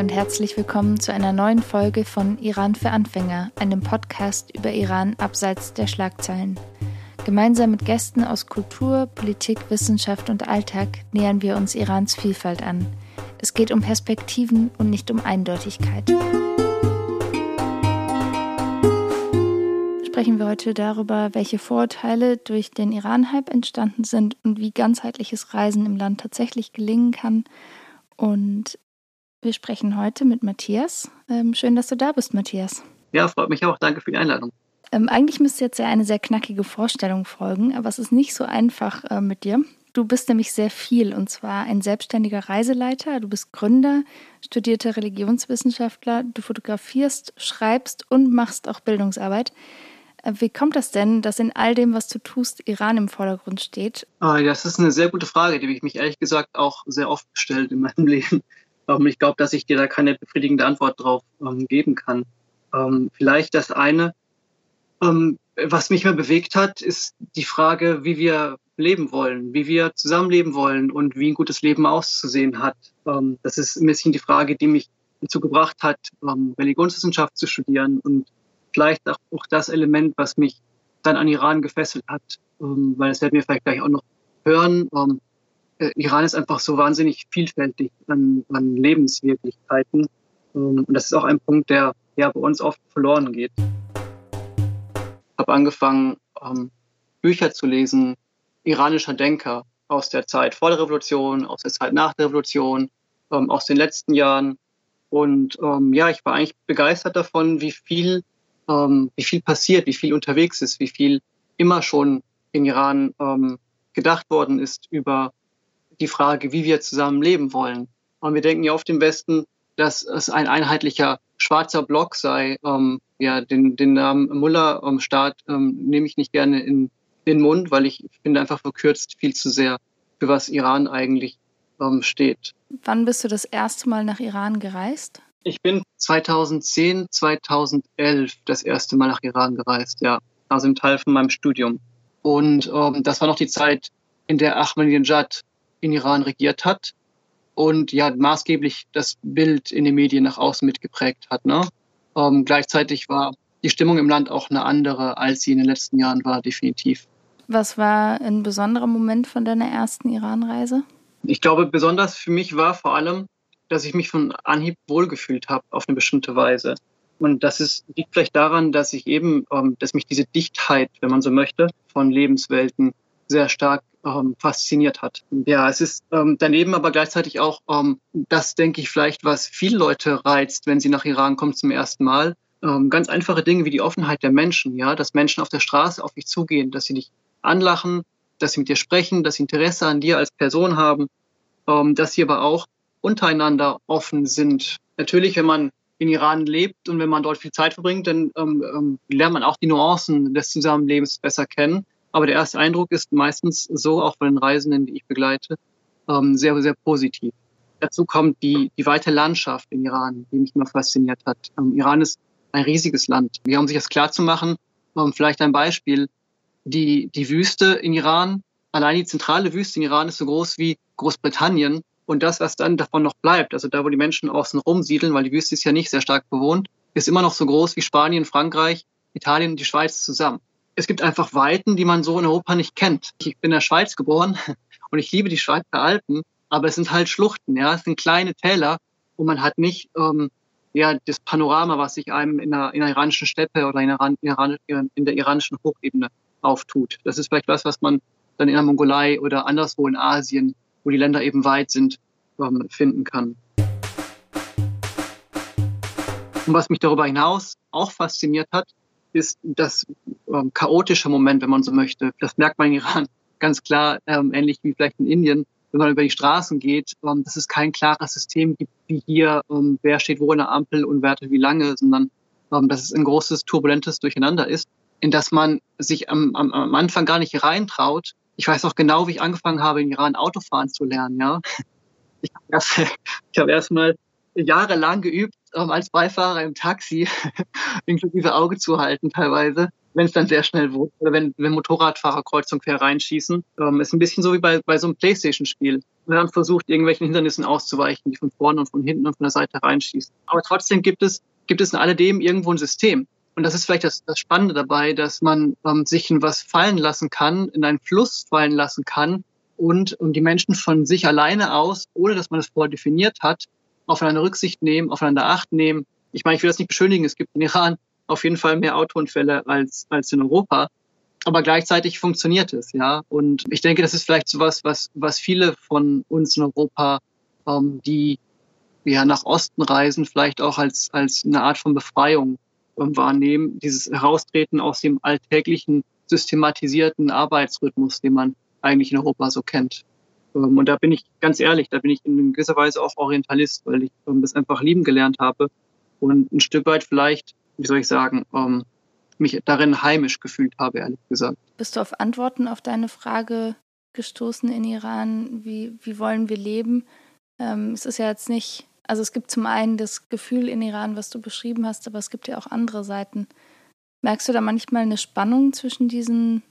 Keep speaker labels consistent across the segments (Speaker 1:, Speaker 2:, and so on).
Speaker 1: Und herzlich willkommen zu einer neuen Folge von Iran für Anfänger, einem Podcast über Iran abseits der Schlagzeilen. Gemeinsam mit Gästen aus Kultur, Politik, Wissenschaft und Alltag nähern wir uns Irans Vielfalt an. Es geht um Perspektiven und nicht um Eindeutigkeit. Sprechen wir heute darüber, welche Vorurteile durch den Iran-Hype entstanden sind und wie ganzheitliches Reisen im Land tatsächlich gelingen kann. Und wir sprechen heute mit Matthias. Ähm, schön, dass du da bist, Matthias.
Speaker 2: Ja, freut mich auch. Danke für die Einladung.
Speaker 1: Ähm, eigentlich müsste jetzt ja eine sehr knackige Vorstellung folgen, aber es ist nicht so einfach äh, mit dir. Du bist nämlich sehr viel und zwar ein selbstständiger Reiseleiter, du bist Gründer, studierter Religionswissenschaftler, du fotografierst, schreibst und machst auch Bildungsarbeit. Äh, wie kommt das denn, dass in all dem, was du tust, Iran im Vordergrund steht?
Speaker 2: Das ist eine sehr gute Frage, die ich mich ehrlich gesagt auch sehr oft gestellt in meinem Leben. Ähm, ich glaube, dass ich dir da keine befriedigende Antwort drauf ähm, geben kann. Vielleicht das eine, ähm, was mich mehr bewegt hat, ist die Frage, wie wir leben wollen, wie wir zusammenleben wollen und wie ein gutes Leben auszusehen hat. Ähm, das ist ein bisschen die Frage, die mich dazu gebracht hat, ähm, Religionswissenschaft zu studieren und vielleicht auch, das Element, was mich dann an Iran gefesselt hat, ähm, weil das werden wir vielleicht gleich auch noch hören. Ähm, äh, Iran ist einfach so wahnsinnig vielfältig an, an Lebenswirklichkeiten. Ähm, und das ist auch ein Punkt, der ja bei uns oft verloren geht habe angefangen, ähm, Bücher zu lesen, iranischer Denker aus der Zeit vor der Revolution, aus der Zeit nach der Revolution, ähm, aus den letzten Jahren. Und ja, ich war eigentlich begeistert davon, wie viel, wie viel passiert, wie viel unterwegs ist, wie viel immer schon in Iran gedacht worden ist über die Frage, wie wir zusammen leben wollen. Und wir denken ja oft im Westen, dass es ein einheitlicher schwarzer Block sei. Ähm, ja, den, den Namen Mullah-Staat ähm, nehme ich nicht gerne in den Mund, weil ich finde einfach verkürzt viel zu sehr, für was Iran eigentlich ähm, steht.
Speaker 1: Wann bist du das erste Mal nach Iran gereist?
Speaker 2: Ich bin 2010, 2011 das erste Mal nach Iran gereist, ja. Also im Teil von meinem Studium. Und ähm, das war noch die Zeit, in der Ahmadinejad in Iran regiert hat und ja maßgeblich das Bild in den Medien nach außen mitgeprägt hat. Ne? Ähm, gleichzeitig war die Stimmung im Land auch eine andere, als sie in den letzten Jahren war, definitiv.
Speaker 1: Was war ein besonderer Moment von deiner ersten Iran-Reise?
Speaker 2: Ich glaube, besonders für mich war vor allem, dass ich mich von Anhieb wohlgefühlt habe auf eine bestimmte Weise. Und das ist, liegt vielleicht daran, dass ich eben, ähm, dass mich diese Dichtheit, wenn man so möchte, von Lebenswelten sehr stark ähm, fasziniert hat. Ja, es ist ähm, daneben aber gleichzeitig auch ähm, das, denke ich, vielleicht, was viele Leute reizt, wenn sie nach Iran kommen zum ersten Mal. Ähm, ganz einfache Dinge wie die Offenheit der Menschen, ja, dass Menschen auf der Straße auf dich zugehen, dass sie dich anlachen, dass sie mit dir sprechen, dass sie Interesse an dir als Person haben, ähm, dass sie aber auch untereinander offen sind. Natürlich, wenn man in Iran lebt und wenn man dort viel Zeit verbringt, dann ähm, ähm, lernt man auch die Nuancen des Zusammenlebens besser kennen. Aber der erste Eindruck ist meistens so, auch von den Reisenden, die ich begleite, ähm, sehr, sehr positiv. Dazu kommt die, die weite Landschaft in Iran, die mich immer fasziniert hat. Ähm, Iran ist ein riesiges Land. Wir haben sich das klar zu machen, ähm, vielleicht ein Beispiel. Die, die Wüste in Iran, allein die zentrale Wüste in Iran ist so groß wie Großbritannien. Und das, was dann davon noch bleibt, also da, wo die Menschen außen rumsiedeln, weil die Wüste ist ja nicht sehr stark bewohnt, ist immer noch so groß wie Spanien, Frankreich, Italien und die Schweiz zusammen es gibt einfach Weiten, die man so in Europa nicht kennt. Ich bin in der Schweiz geboren und ich liebe die Schweizer Alpen, aber es sind halt Schluchten, ja, es sind kleine Täler und man hat nicht ähm, ja das Panorama, was sich einem in der, in der iranischen Steppe oder in der, in der iranischen Hochebene auftut. Das ist vielleicht was, was man dann in der Mongolei oder anderswo in Asien, wo die Länder eben weit sind, ähm, finden kann. Und was mich darüber hinaus auch fasziniert hat, ist das ähm, chaotische Moment, wenn man so möchte. Das merkt man in Iran ganz klar, ähm, ähnlich wie vielleicht in Indien, wenn man über die Straßen geht, ähm, dass es kein klares System gibt, wie hier, ähm, wer steht wo in der Ampel und wertet wie lange, sondern ähm, dass es ein großes, turbulentes Durcheinander ist, in das man sich am, am, am Anfang gar nicht reintraut. Ich weiß auch genau, wie ich angefangen habe, in Iran Autofahren zu lernen. Ja, ich habe erst, ich hab erst mal jahrelang geübt, ähm, als Beifahrer im Taxi, inklusive Auge zu halten teilweise, wenn es dann sehr schnell wurde. Oder wenn, wenn Motorradfahrer kreuz quer reinschießen. Ähm, ist ein bisschen so wie bei, bei so einem Playstation-Spiel. Iran versucht, irgendwelchen Hindernissen auszuweichen, die von vorne und von hinten und von der Seite reinschießen. Aber trotzdem gibt es, gibt es in alledem irgendwo ein System. Und das ist vielleicht das, das Spannende dabei, dass man ähm, sich in was fallen lassen kann, in einen Fluss fallen lassen kann und, und die Menschen von sich alleine aus, ohne dass man es vorher definiert hat, aufeinander Rücksicht nehmen, aufeinander Acht nehmen. Ich meine, ich will das nicht beschönigen. Es gibt in Iran auf jeden Fall mehr Autounfälle als, als in Europa. Aber gleichzeitig funktioniert es, ja. Und ich denke, das ist vielleicht sowas, was, was viele von uns in Europa, ähm, die ja nach Osten reisen, vielleicht auch als, als eine Art von Befreiung wahrnehmen, dieses Heraustreten aus dem alltäglichen, systematisierten Arbeitsrhythmus, den man eigentlich in Europa so kennt. Ähm, und da bin ich ganz ehrlich, da bin ich in gewisser Weise auch Orientalist, weil ich ähm, das einfach lieben gelernt habe und ein Stück weit vielleicht, wie soll ich sagen, ähm, mich darin heimisch gefühlt habe, ehrlich gesagt.
Speaker 1: Bist du auf Antworten auf deine Frage gestoßen in Iran? Wie, wie wollen wir leben? Ähm, es ist ja jetzt nicht also es gibt zum einen das Gefühl in Iran, was du beschrieben hast, aber es gibt ja auch andere Seiten. Merkst du da manchmal eine Spannung zwischen diesen,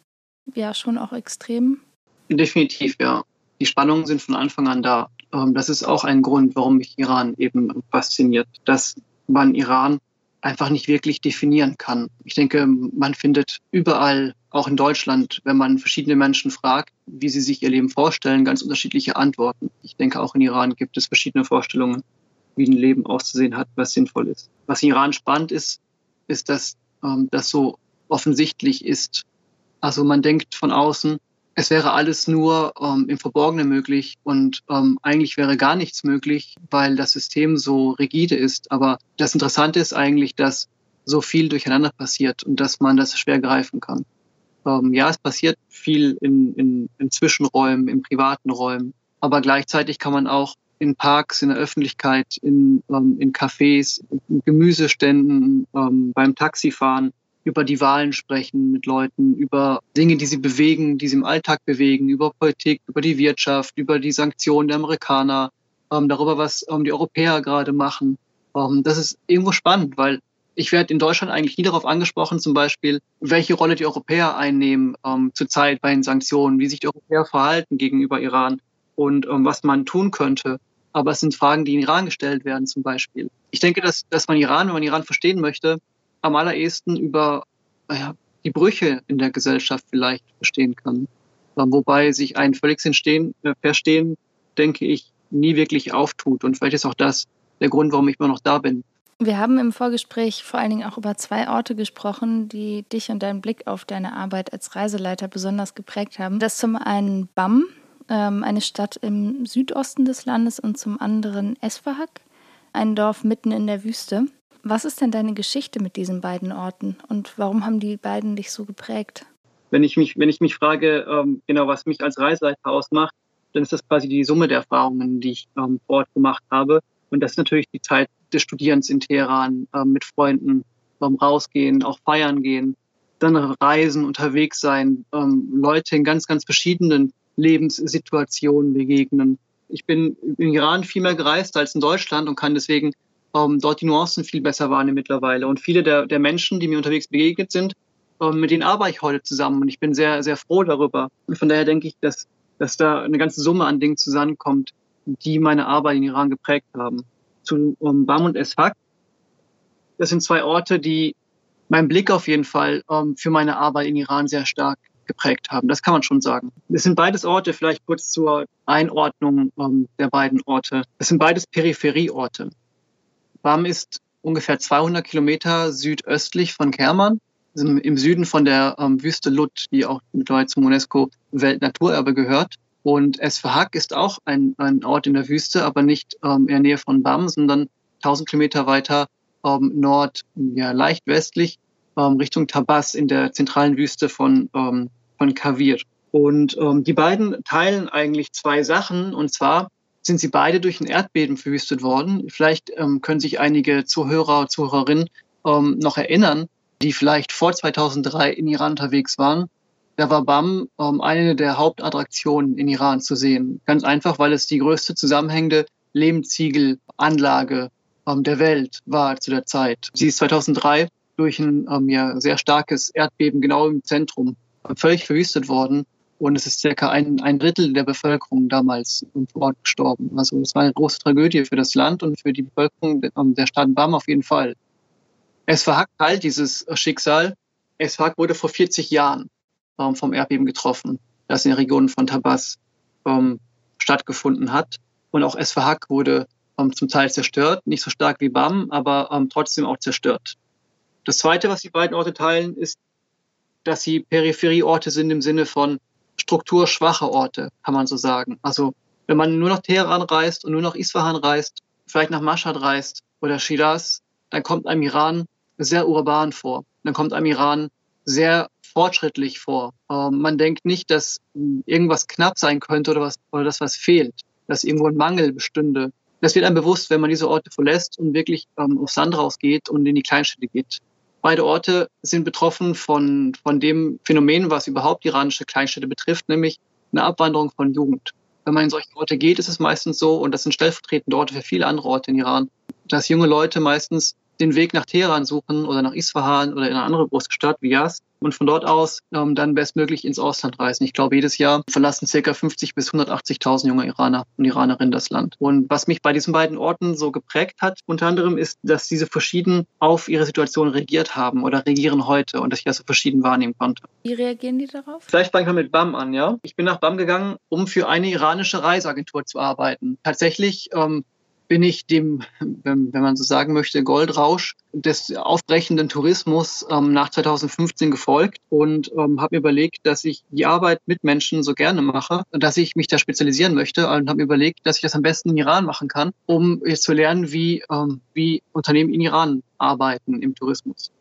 Speaker 1: ja, schon auch Extremen?
Speaker 2: Definitiv, ja. Die Spannungen sind von Anfang an da. Ähm, das ist auch ein Grund, warum mich Iran eben fasziniert, dass man Iran einfach nicht wirklich definieren kann. Ich denke, man findet überall, auch in Deutschland, wenn man verschiedene Menschen fragt, wie sie sich ihr Leben vorstellen, ganz unterschiedliche Antworten. Ich denke, auch in Iran gibt es verschiedene Vorstellungen wie ein Leben auszusehen hat, was sinnvoll ist. Was in Iran spannend ist, ist, dass ähm, das so offensichtlich ist. Also man denkt von außen, es wäre alles nur ähm, im Verborgenen möglich und ähm, eigentlich wäre gar nichts möglich, weil das System so rigide ist. Aber das Interessante ist eigentlich, dass so viel durcheinander passiert und dass man das schwer greifen kann. Ähm, ja, es passiert viel in, in, in Zwischenräumen, in privaten Räumen, aber gleichzeitig kann man auch in Parks, in der Öffentlichkeit, in, ähm, in Cafés, in Gemüseständen, ähm, beim Taxifahren über die Wahlen sprechen mit Leuten, über Dinge, die sie bewegen, die sie im Alltag bewegen, über Politik, über die Wirtschaft, über die Sanktionen der Amerikaner, ähm, darüber, was ähm, die Europäer gerade machen. Ähm, das ist irgendwo spannend, weil ich werde in Deutschland eigentlich nie darauf angesprochen, zum Beispiel, welche Rolle die Europäer einnehmen ähm, zurzeit bei den Sanktionen, wie sich die Europäer verhalten gegenüber Iran und ähm, was man tun könnte. Aber es sind Fragen, die in Iran gestellt werden zum Beispiel. Ich denke, dass, dass man Iran, wenn man Iran verstehen möchte, am allerersten über naja, die Brüche in der Gesellschaft vielleicht verstehen kann. Ähm, wobei sich ein völliges Entstehen, äh, Verstehen, denke ich, nie wirklich auftut. Und vielleicht ist auch das der Grund, warum ich immer noch da bin.
Speaker 1: Wir haben im Vorgespräch vor allen Dingen auch über zwei Orte gesprochen, die dich und deinen Blick auf deine Arbeit als Reiseleiter besonders geprägt haben. Das zum einen BAM, ähm, eine Stadt im Südosten des Landes und zum anderen Esfahak, ein Dorf mitten in der Wüste. Was ist denn deine Geschichte mit diesen beiden Orten und warum haben die beiden dich so geprägt?
Speaker 2: Wenn ich mich, wenn ich mich frage, ähm, genau was mich als Reiseleiter ausmacht, dann ist das quasi die Summe der Erfahrungen, die ich ähm, vor Ort gemacht habe. Und das ist natürlich die Zeit des Studierens in Teheran, ähm, mit Freunden ähm, rausgehen, auch feiern gehen, dann reisen, unterwegs sein, ähm, Leute in ganz, ganz verschiedenen Lebenssituationen begegnen. Ich bin im Iran viel mehr gereist als in Deutschland und kann deswegen ähm, dort die Nuancen viel besser wahrnehmen mittlerweile. Und viele der, der Menschen, die mir unterwegs begegnet sind, ähm, mit denen arbeite ich heute zusammen und ich bin sehr, sehr froh darüber. Und von daher denke ich, dass, dass da eine ganze Summe an Dingen zusammenkommt, die meine Arbeit in Iran geprägt haben. Zu um, Bam und Esfak. Das sind zwei Orte, die meinen Blick auf jeden Fall ähm, für meine Arbeit in Iran sehr stark geprägt haben. Das kann man schon sagen. Es sind beides Orte, vielleicht kurz zur Einordnung ähm, der beiden Orte. Es sind beides Peripherieorte. Bam ist ungefähr 200 Kilometer südöstlich von Kerman, im Süden von der ähm, Wüste Lut, die auch mittlerweile zum UNESCO-Weltnaturerbe gehört. Und Esfahak ist auch ein, ein Ort in der Wüste, aber nicht ähm, in der Nähe von Bam, sondern 1000 Kilometer weiter ähm, nord, ja, leicht westlich ähm, Richtung Tabas in der zentralen Wüste von, ähm, von Kavir. Und ähm, die beiden teilen eigentlich zwei Sachen. Und zwar sind sie beide durch ein Erdbeben verwüstet worden. Vielleicht ähm, können sich einige Zuhörer Zuhörerinnen ähm, noch erinnern, die vielleicht vor 2003 in Iran unterwegs waren. Da war BAM ähm, eine der Hauptattraktionen in Iran zu sehen. Ganz einfach, weil es die größte zusammenhängende Lehmziegelanlage ähm, der Welt war zu der Zeit. Sie ist 2003 durch ein ähm, ja, sehr starkes Erdbeben genau im Zentrum völlig verwüstet worden. Und es ist circa ein, ein Drittel der Bevölkerung damals vor Ort gestorben. Also es war eine große Tragödie für das Land und für die Bevölkerung der Stadt Bam auf jeden Fall. Es verhackt halt dieses Schicksal. Es wurde vor 40 Jahren ähm, vom Erdbeben getroffen, das in den Regionen von Tabas ähm, stattgefunden hat. Und auch Esfahak wurde ähm, zum Teil zerstört, nicht so stark wie Bam, aber ähm, trotzdem auch zerstört. Das Zweite, was die beiden Orte teilen, ist, dass sie Peripherieorte sind im Sinne von strukturschwache Orte, kann man so sagen. Also wenn man nur nach Teheran reist und nur nach Isfahan reist, vielleicht nach Mashhad reist oder Shiraz, dann kommt einem Iran sehr urban vor. Dann kommt einem Iran sehr fortschrittlich vor. Ähm, man denkt nicht, dass irgendwas knapp sein könnte oder, was, oder dass was fehlt, dass irgendwo ein Mangel bestünde. Das wird einem bewusst, wenn man diese Orte verlässt und wirklich ähm, aufs Sand rausgeht und in die Kleinstädte geht. Beide Orte sind betroffen von, von dem Phänomen, was überhaupt iranische Kleinstädte betrifft, nämlich eine Abwanderung von Jugend. Wenn man in solche Orte geht, ist es meistens so, und das sind stellvertretende Orte für viele andere Orte in Iran, dass junge Leute meistens den Weg nach Teheran suchen oder nach Isfahan oder in eine andere große Stadt wie Yas und von dort aus ähm, dann bestmöglich ins Ausland reisen. Ich glaube, jedes Jahr verlassen ca. 50 bis 180.000 junge Iraner und Iranerinnen das Land. Und was mich bei diesen beiden Orten so geprägt hat, unter anderem ist, dass diese verschieden auf ihre Situation reagiert haben oder regieren heute und dass ich das so verschieden wahrnehmen konnte.
Speaker 1: Wie reagieren die darauf?
Speaker 2: Vielleicht fange ich mal mit BAM an, ja. Ich bin nach BAM gegangen, um für eine iranische Reiseagentur zu arbeiten. Tatsächlich ähm, bin ich dem, wenn, man so sagen möchte, Goldrausch des aufbrechenden Tourismus ähm, nach 2015 gefolgt und ähm, habe mir überlegt, dass ich die Arbeit mit Menschen so gerne mache, dass ich mich da spezialisieren möchte und habe mir überlegt, dass ich das am besten in Iran machen kann, um jetzt zu lernen, wie, ähm, wie Unternehmen in Iran arbeiten im Tourismus.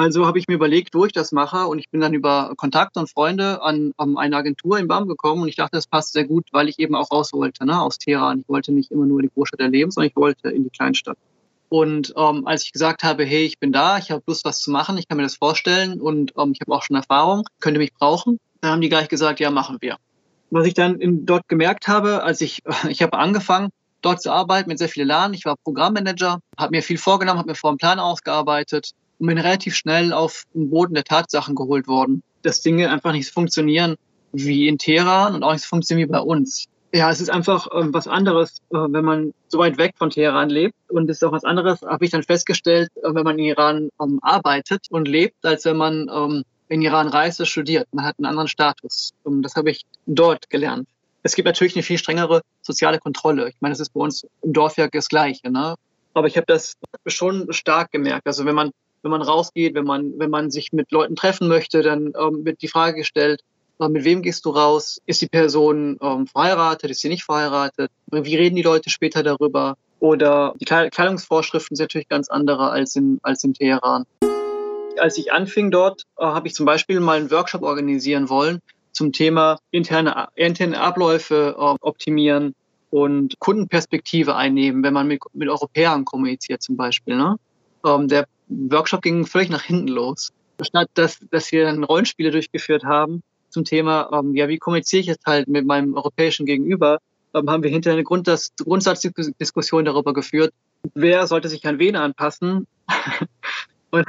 Speaker 2: Also habe ich mir überlegt, wo ich das mache und ich bin dann über Kontakte und Freunde an, an eine Agentur in BAM gekommen und ich dachte, das passt sehr gut, weil ich eben auch raus wollte, ne, aus Teheran. Ich wollte nicht immer nur in die Großstadt erleben, sondern ich wollte in die Kleinstadt. Und ähm, als ich gesagt habe, hey, ich bin da, ich habe Lust, was zu machen, ich kann mir das vorstellen und ähm, ich habe auch schon Erfahrung, könnte mich brauchen, dann haben die gleich gesagt, ja, machen wir. Was ich dann in, dort gemerkt habe, als ich, ich habe angefangen, dort zu arbeiten mit sehr vielen Lernen. Ich war Programmmanager, habe mir viel vorgenommen, habe mir vor einem Plan ausgearbeitet und bin relativ schnell auf den Boden der Tatsachen geholt worden, dass Dinge einfach nicht funktionieren wie in Teheran und auch nicht funktionieren wie bei uns. Ja, es ist einfach äh, was anderes, äh, wenn man so weit weg von Teheran lebt. Und es ist auch was anderes, habe ich dann festgestellt, äh, wenn man in Iran ähm, arbeitet und lebt, als wenn man ähm, in Iran reist und studiert. Man hat einen anderen Status. Und das habe ich dort gelernt. Es gibt natürlich eine viel strengere soziale Kontrolle. Ich meine, das ist bei uns im Dorf ja das Gleiche. Ne? Aber ich habe das schon stark gemerkt. Also wenn man wenn man rausgeht, wenn man, wenn man sich mit Leuten treffen möchte, dann ähm, wird die Frage gestellt, äh, mit wem gehst du raus? Ist die Person ähm, verheiratet? Ist sie nicht verheiratet? Wie reden die Leute später darüber? Oder die Kleidungsvorschriften sind natürlich ganz andere als in, als in Teheran. Als ich anfing dort, äh, habe ich zum Beispiel mal einen Workshop organisieren wollen zum Thema interne, interne Abläufe äh, optimieren und Kundenperspektive einnehmen, wenn man mit, mit Europäern kommuniziert zum Beispiel. Ne? Ähm, der Workshop ging völlig nach hinten los. Statt dass, dass wir dann Rollenspiele durchgeführt haben zum Thema, ähm, ja, wie kommuniziere ich jetzt halt mit meinem europäischen Gegenüber, ähm, haben wir hinterher eine Grund, das, Grundsatzdiskussion darüber geführt, wer sollte sich an wen anpassen. und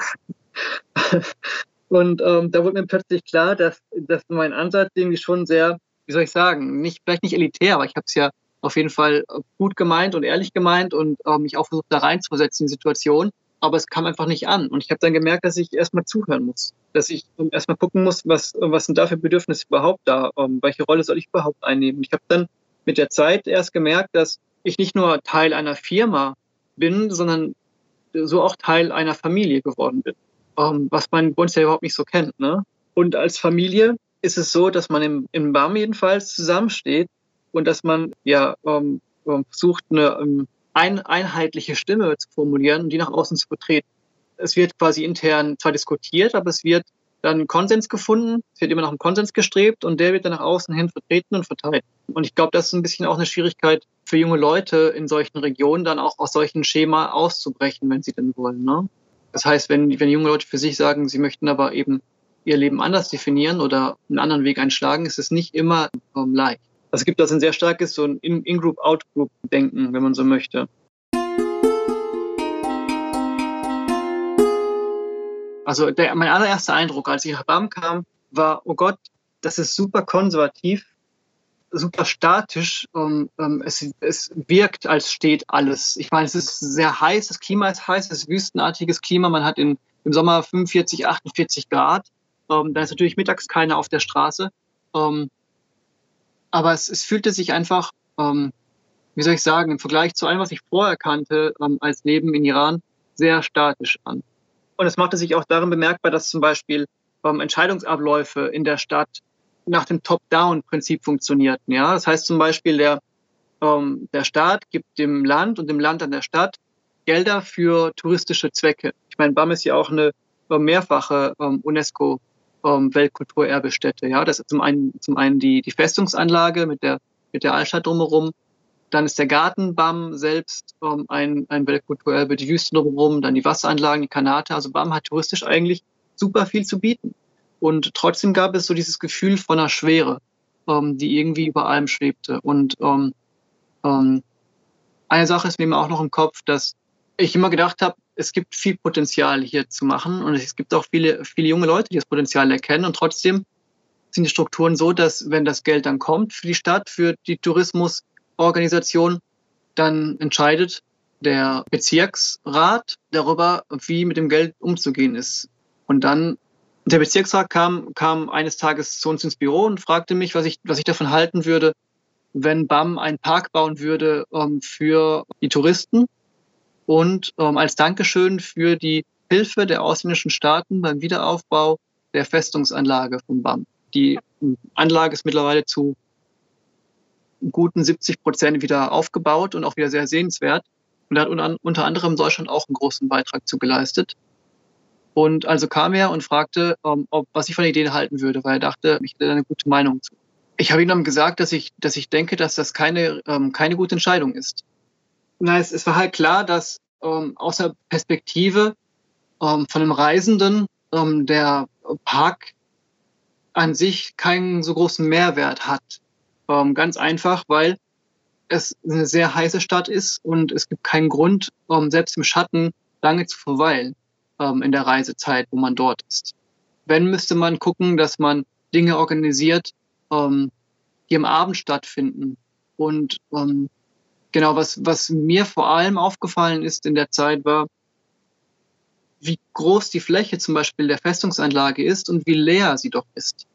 Speaker 2: und ähm, da wurde mir plötzlich klar, dass, dass mein Ansatz irgendwie schon sehr, wie soll ich sagen, nicht, vielleicht nicht elitär, aber ich habe es ja auf jeden Fall gut gemeint und ehrlich gemeint und ähm, mich auch versucht, da reinzusetzen in die Situation aber es kam einfach nicht an. Und ich habe dann gemerkt, dass ich erstmal zuhören muss, dass ich erstmal gucken muss, was, was sind da für Bedürfnisse überhaupt da, um, ähm, welche Rolle soll ich überhaupt einnehmen. Ich habe dann mit der Zeit erst gemerkt, dass ich nicht nur Teil einer Firma bin, sondern so auch Teil einer Familie geworden bin, um, ähm, was man bei uns ja überhaupt nicht so kennt. Ne? Und als Familie ist es so, dass man im, im BAM jedenfalls zusammensteht und dass man ja um, ähm, versucht, eine ein, einheitliche Stimme zu formulieren und die nach außen zu vertreten. Es wird quasi intern zwar diskutiert, aber es wird dann Konsens gefunden, es wird immer nach einem Konsens gestrebt und der wird dann nach außen hin vertreten und verteilt. Und ich glaube, das ist ein bisschen auch eine Schwierigkeit für junge Leute in solchen Regionen, dann auch aus solchen Schema auszubrechen, wenn sie denn wollen. Ne? Das heißt, wenn, wenn junge Leute für sich sagen, sie möchten aber eben ihr Leben anders definieren oder einen anderen Weg einschlagen, ist es nicht immer ähm, leicht. Also es gibt das ein sehr starkes so ein In-Group, Out-Group-Denken, wenn man so möchte. Also der, mein allererster Eindruck, als ich nach BAM kam, war, oh Gott, das ist super konservativ, super statisch. Ähm, ähm, es, es wirkt, als steht alles. Ich meine, es ist sehr heiß, das Klima ist heiß, es ist wüstenartiges Klima. Man hat in, im Sommer 45, 48 Grad. Ähm, da ist natürlich mittags keiner auf der Straße. Ähm, aber es, es fühlte sich einfach, ähm, wie soll ich sagen, im Vergleich zu allem, was ich vorher kannte ähm, als Leben in Iran, sehr statisch an. Und es machte sich auch darin bemerkbar, dass zum Beispiel ähm, Entscheidungsabläufe in der Stadt nach dem Top-Down-Prinzip funktionierten. Ja, das heißt zum Beispiel, der, ähm, der Staat gibt dem Land und dem Land an der Stadt Gelder für touristische Zwecke. Ich meine, BAM ist ja auch eine äh, mehrfache ähm, UNESCO ähm, Weltkulturerbestätte. Ja, das ist zum einen, zum einen die, die Festungsanlage mit der, mit der Altstadt drumherum. Dann ist der Garten BAM selbst ähm, ein, ein Weltkulturerbe, die Wüste drumherum, dann die Wasseranlagen, die Kanate. Also BAM hat touristisch eigentlich super viel zu bieten. Und trotzdem gab es so dieses Gefühl von einer Schwere, ähm, die irgendwie über allem schwebte. Und ähm, ähm, eine Sache ist mir auch noch im Kopf, dass ich immer gedacht habe, es gibt viel Potenzial hier zu machen und es gibt auch viele, viele junge Leute, die das Potenzial erkennen und trotzdem sind die Strukturen so, dass wenn das Geld dann kommt für die Stadt, für die Tourismusorganisation, dann entscheidet der Bezirksrat darüber, wie mit dem Geld umzugehen ist. Und dann der Bezirksrat kam, kam eines Tages zu uns ins Büro und fragte mich, was ich, was ich davon halten würde, wenn BAM einen Park bauen würde ähm, für die Touristen und ähm, als Dankeschön für die Hilfe der ausländischen Staaten beim Wiederaufbau der Festungsanlage von BAM. Die Anlage ist mittlerweile zu guten 70 Prozent wieder aufgebaut und auch wieder sehr sehenswert. Und da hat unter anderem Deutschland auch einen großen Beitrag zu geleistet. Und also kam er und fragte, ähm, ob, was ich von der Idee halten würde, weil er dachte, ich hätte eine gute Meinung zu. Ich habe ihm dann gesagt, dass ich, dass ich denke, dass das keine, ähm, keine gute Entscheidung ist. Na, es, es war halt klar, dass ähm, aus der Perspektive ähm, von einem Reisenden ähm, der Park an sich keinen so großen Mehrwert hat. Ähm, ganz einfach, weil es eine sehr heiße Stadt ist und es gibt keinen Grund, ähm, selbst im Schatten lange zu verweilen ähm, in der Reisezeit, wo man dort ist. Wenn müsste man gucken, dass man Dinge organisiert, ähm, die am Abend stattfinden und ähm, Genau, was, was mir vor allem aufgefallen ist in der Zeit war, wie groß die Fläche zum Beispiel der Festungsanlage ist und wie leer sie doch ist.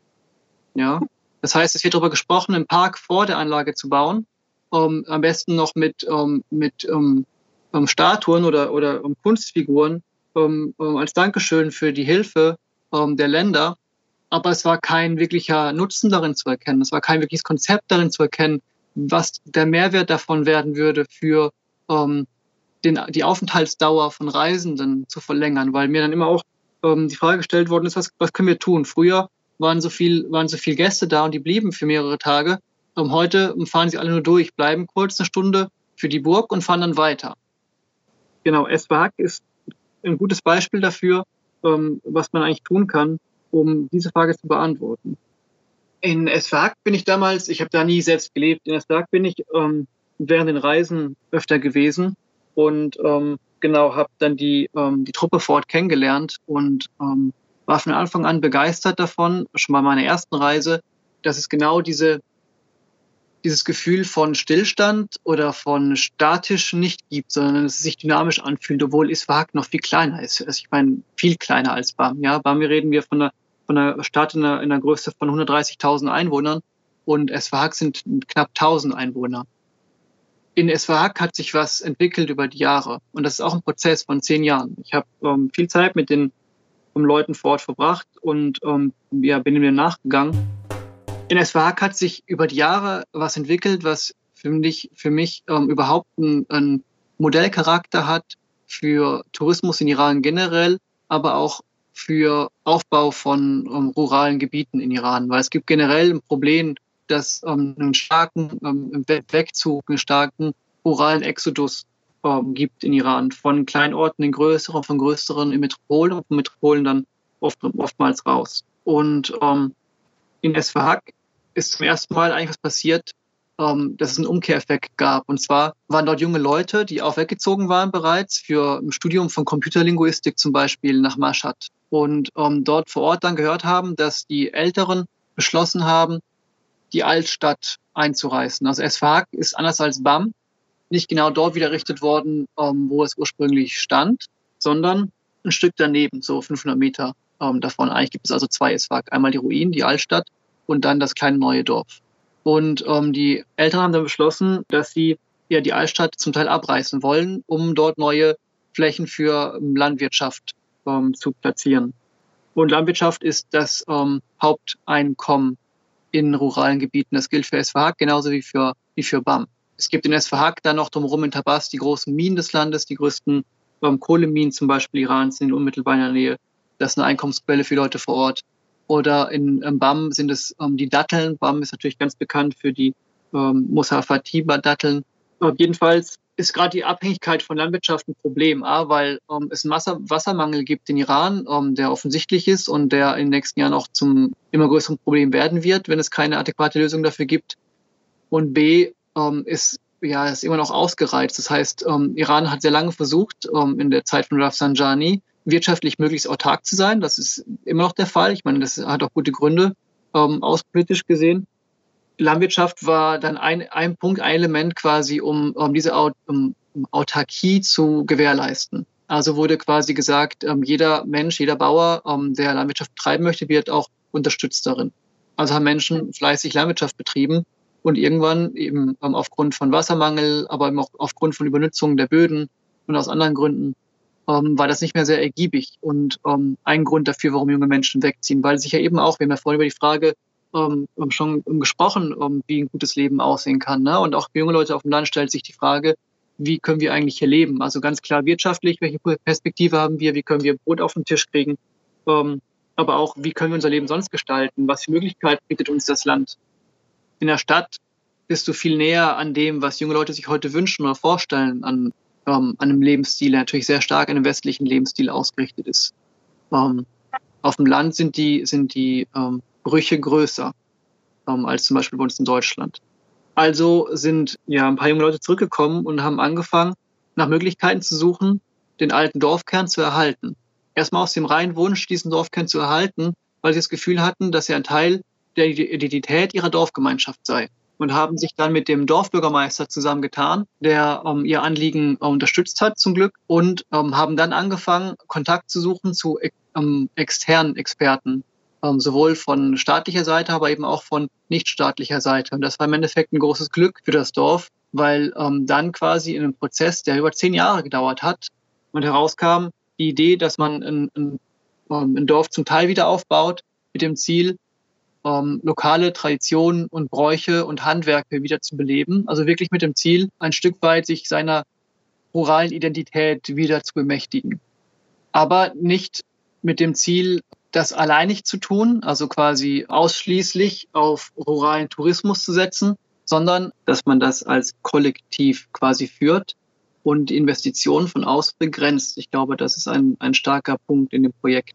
Speaker 2: Ja, das heißt, es wird darüber gesprochen, einen Park vor der Anlage zu bauen, um, am besten noch mit, um, mit um, um Statuen oder, oder um Kunstfiguren um, um, als Dankeschön für die Hilfe um, der Länder. Aber es war kein wirklicher Nutzen darin zu erkennen. Es war kein wirkliches Konzept darin zu erkennen, was der Mehrwert davon werden würde für ähm, den, die Aufenthaltsdauer von Reisenden zu verlängern, weil mir dann immer auch ähm, die Frage gestellt worden ist, was, was können wir tun? Früher waren so viel, waren so viel Gäste da und die blieben für mehrere Tage. Ähm, heute fahren sie alle nur durch, bleiben kurz eine Stunde für die Burg und fahren dann weiter. Genau, Esbahak ist ein gutes Beispiel dafür, ähm, was man eigentlich tun kann, um diese Frage zu beantworten. In Esfag bin ich damals, ich habe da nie selbst gelebt, in Esfag bin ich ähm, während den Reisen öfter gewesen und ähm, genau habe dann die, ähm, die Truppe vor Ort kennengelernt und ähm, war von Anfang an begeistert davon, schon bei meiner ersten Reise, dass es genau diese, dieses Gefühl von Stillstand oder von statisch nicht gibt, sondern dass es sich dynamisch anfühlt, obwohl Isfahak noch viel kleiner ist. Also ich meine, viel kleiner als Bam. Ja, Bam reden wir von einer von einer Stadt in einer, in einer Größe von 130.000 Einwohnern und Esfahak sind knapp 1000 Einwohner. In Esfahak hat sich was entwickelt über die Jahre und das ist auch ein Prozess von zehn Jahren. Ich habe ähm, viel Zeit mit den um Leuten vor Ort verbracht und ähm, ja, bin mir nachgegangen. In Esfahak hat sich über die Jahre was entwickelt, was für mich, für mich ähm, überhaupt einen Modellcharakter hat für Tourismus in Iran generell, aber auch für Aufbau von um, ähm, ruralen Gebieten in Iran, weil es gibt generell ein Problem, dass ähm, einen starken ähm, Wegzug, einen starken ruralen Exodus gibt in Iran, von Kleinorten in größere, von größeren in Metropolen und von Metropolen dann oft, oftmals raus. Und in Esfahak ist zum ersten Mal eigentlich was passiert, ähm, dass es einen Umkehreffekt gab. Und zwar waren dort junge Leute, die auch weggezogen waren bereits für ein Studium von Computerlinguistik zum Beispiel nach Mashhad und ähm, dort vor Ort dann gehört haben, dass die älteren beschlossen haben, die Altstadt einzureißen. Also Esfahak ist anders als Bam nicht genau dort wieder errichtet worden, ähm, wo es ursprünglich stand, sondern ein Stück daneben, so 500 Meter ähm, davon. Eigentlich gibt es also zwei Esfahak. Einmal die Ruinen, die Altstadt und dann das kleine neue Dorf. Und ähm, die Eltern haben dann beschlossen, dass sie ja die Altstadt zum Teil abreißen wollen, um dort neue Flächen für ähm, Landwirtschaft ähm, zu platzieren. Und Landwirtschaft ist das ähm, Haupteinkommen in ruralen Gebieten. Das gilt für Esfahak genauso wie für, wie für BAM. Es gibt in Esfahak dann noch drumherum in Tabas die großen Minen des Landes, die größten ähm, Kohleminen zum Beispiel Irans in unmittelbarer Nähe. Das ist eine Einkommensquelle für Leute vor Ort. Oder in ähm, BAM sind es ähm, die Datteln. BAM ist natürlich ganz bekannt für die ähm, Musafatiba-Datteln. jedenfalls ist gerade die Abhängigkeit von Landwirtschaft ein Problem, A, weil ähm, es einen Wasser Wassermangel gibt in Iran, ähm, der offensichtlich ist und der in den nächsten Jahren auch zum immer größeren Problem werden wird, wenn es keine adäquate Lösung dafür gibt. Und B, ähm, ist ja ist immer noch ausgereizt. Das heißt, ähm, Iran hat sehr lange versucht, ähm, in der Zeit von Rafsanjani wirtschaftlich möglichst autark zu sein. Das ist immer noch der Fall. Ich meine, das hat auch gute Gründe, ähm, außenpolitisch gesehen. Landwirtschaft war dann ein, ein Punkt, ein Element quasi, um, um diese Aut um Autarkie zu gewährleisten. Also wurde quasi gesagt, ähm, jeder Mensch, jeder Bauer, ähm, der Landwirtschaft betreiben möchte, wird auch unterstützt darin. Also haben Menschen fleißig Landwirtschaft betrieben und irgendwann eben ähm, aufgrund von Wassermangel, aber eben auch aufgrund von Übernutzung der Böden und aus anderen Gründen ähm, war das nicht mehr sehr ergiebig und ähm, ein Grund dafür, warum junge Menschen wegziehen, weil sich ja eben auch, wir haben ja vorhin über die Frage ähm, schon gesprochen, um, wie ein gutes Leben aussehen kann. Ne? Und auch für junge Leute auf dem Land stellt sich die Frage, wie können wir eigentlich hier leben? Also ganz klar wirtschaftlich, welche Perspektive haben wir, wie können wir Brot auf den Tisch kriegen, ähm, aber auch, wie können wir unser Leben sonst gestalten? Was für Möglichkeiten bietet uns das Land? in der Stadt bist du viel näher an dem, was junge Leute sich heute wünschen oder vorstellen, an, ähm, an einem Lebensstil, der natürlich sehr stark an einem westlichen Lebensstil ausgerichtet ist. Ähm, auf dem Land sind die, sind die ähm, Brüche größer ähm, als zum Beispiel bei uns in Deutschland. Also sind ja ein paar junge Leute zurückgekommen und haben angefangen, nach Möglichkeiten zu suchen, den alten Dorfkern zu erhalten. Erstmal aus dem reinen Wunsch, diesen Dorfkern zu erhalten, weil sie das Gefühl hatten, dass sie ein Teil der Identität ihrer Dorfgemeinschaft sei und haben sich dann mit dem Dorfbürgermeister zusammengetan, der ähm, ihr Anliegen äh, unterstützt hat zum Glück und ähm, haben dann angefangen, Kontakt zu suchen zu ähm, externen Experten, ähm, sowohl von staatlicher Seite, aber eben auch von nichtstaatlicher Seite. Und das war im Endeffekt ein großes Glück für das Dorf, weil ähm, dann quasi in einem Prozess, der über zehn Jahre gedauert hat, und herauskam die Idee, dass man ein, ein, ähm, ein Dorf zum Teil wieder aufbaut mit dem Ziel, ähm, lokale Traditionen und Bräuche und Handwerke wieder zu beleben. Also wirklich mit dem Ziel, ein Stück weit sich seiner ruralen Identität wieder zu bemächtigen. Aber nicht mit dem Ziel, das alleinig zu tun, also quasi ausschließlich auf ruralen Tourismus zu setzen, sondern dass man das als Kollektiv quasi führt und Investitionen von außen begrenzt. Ich glaube, das ist ein, ein starker Punkt in dem Projekt.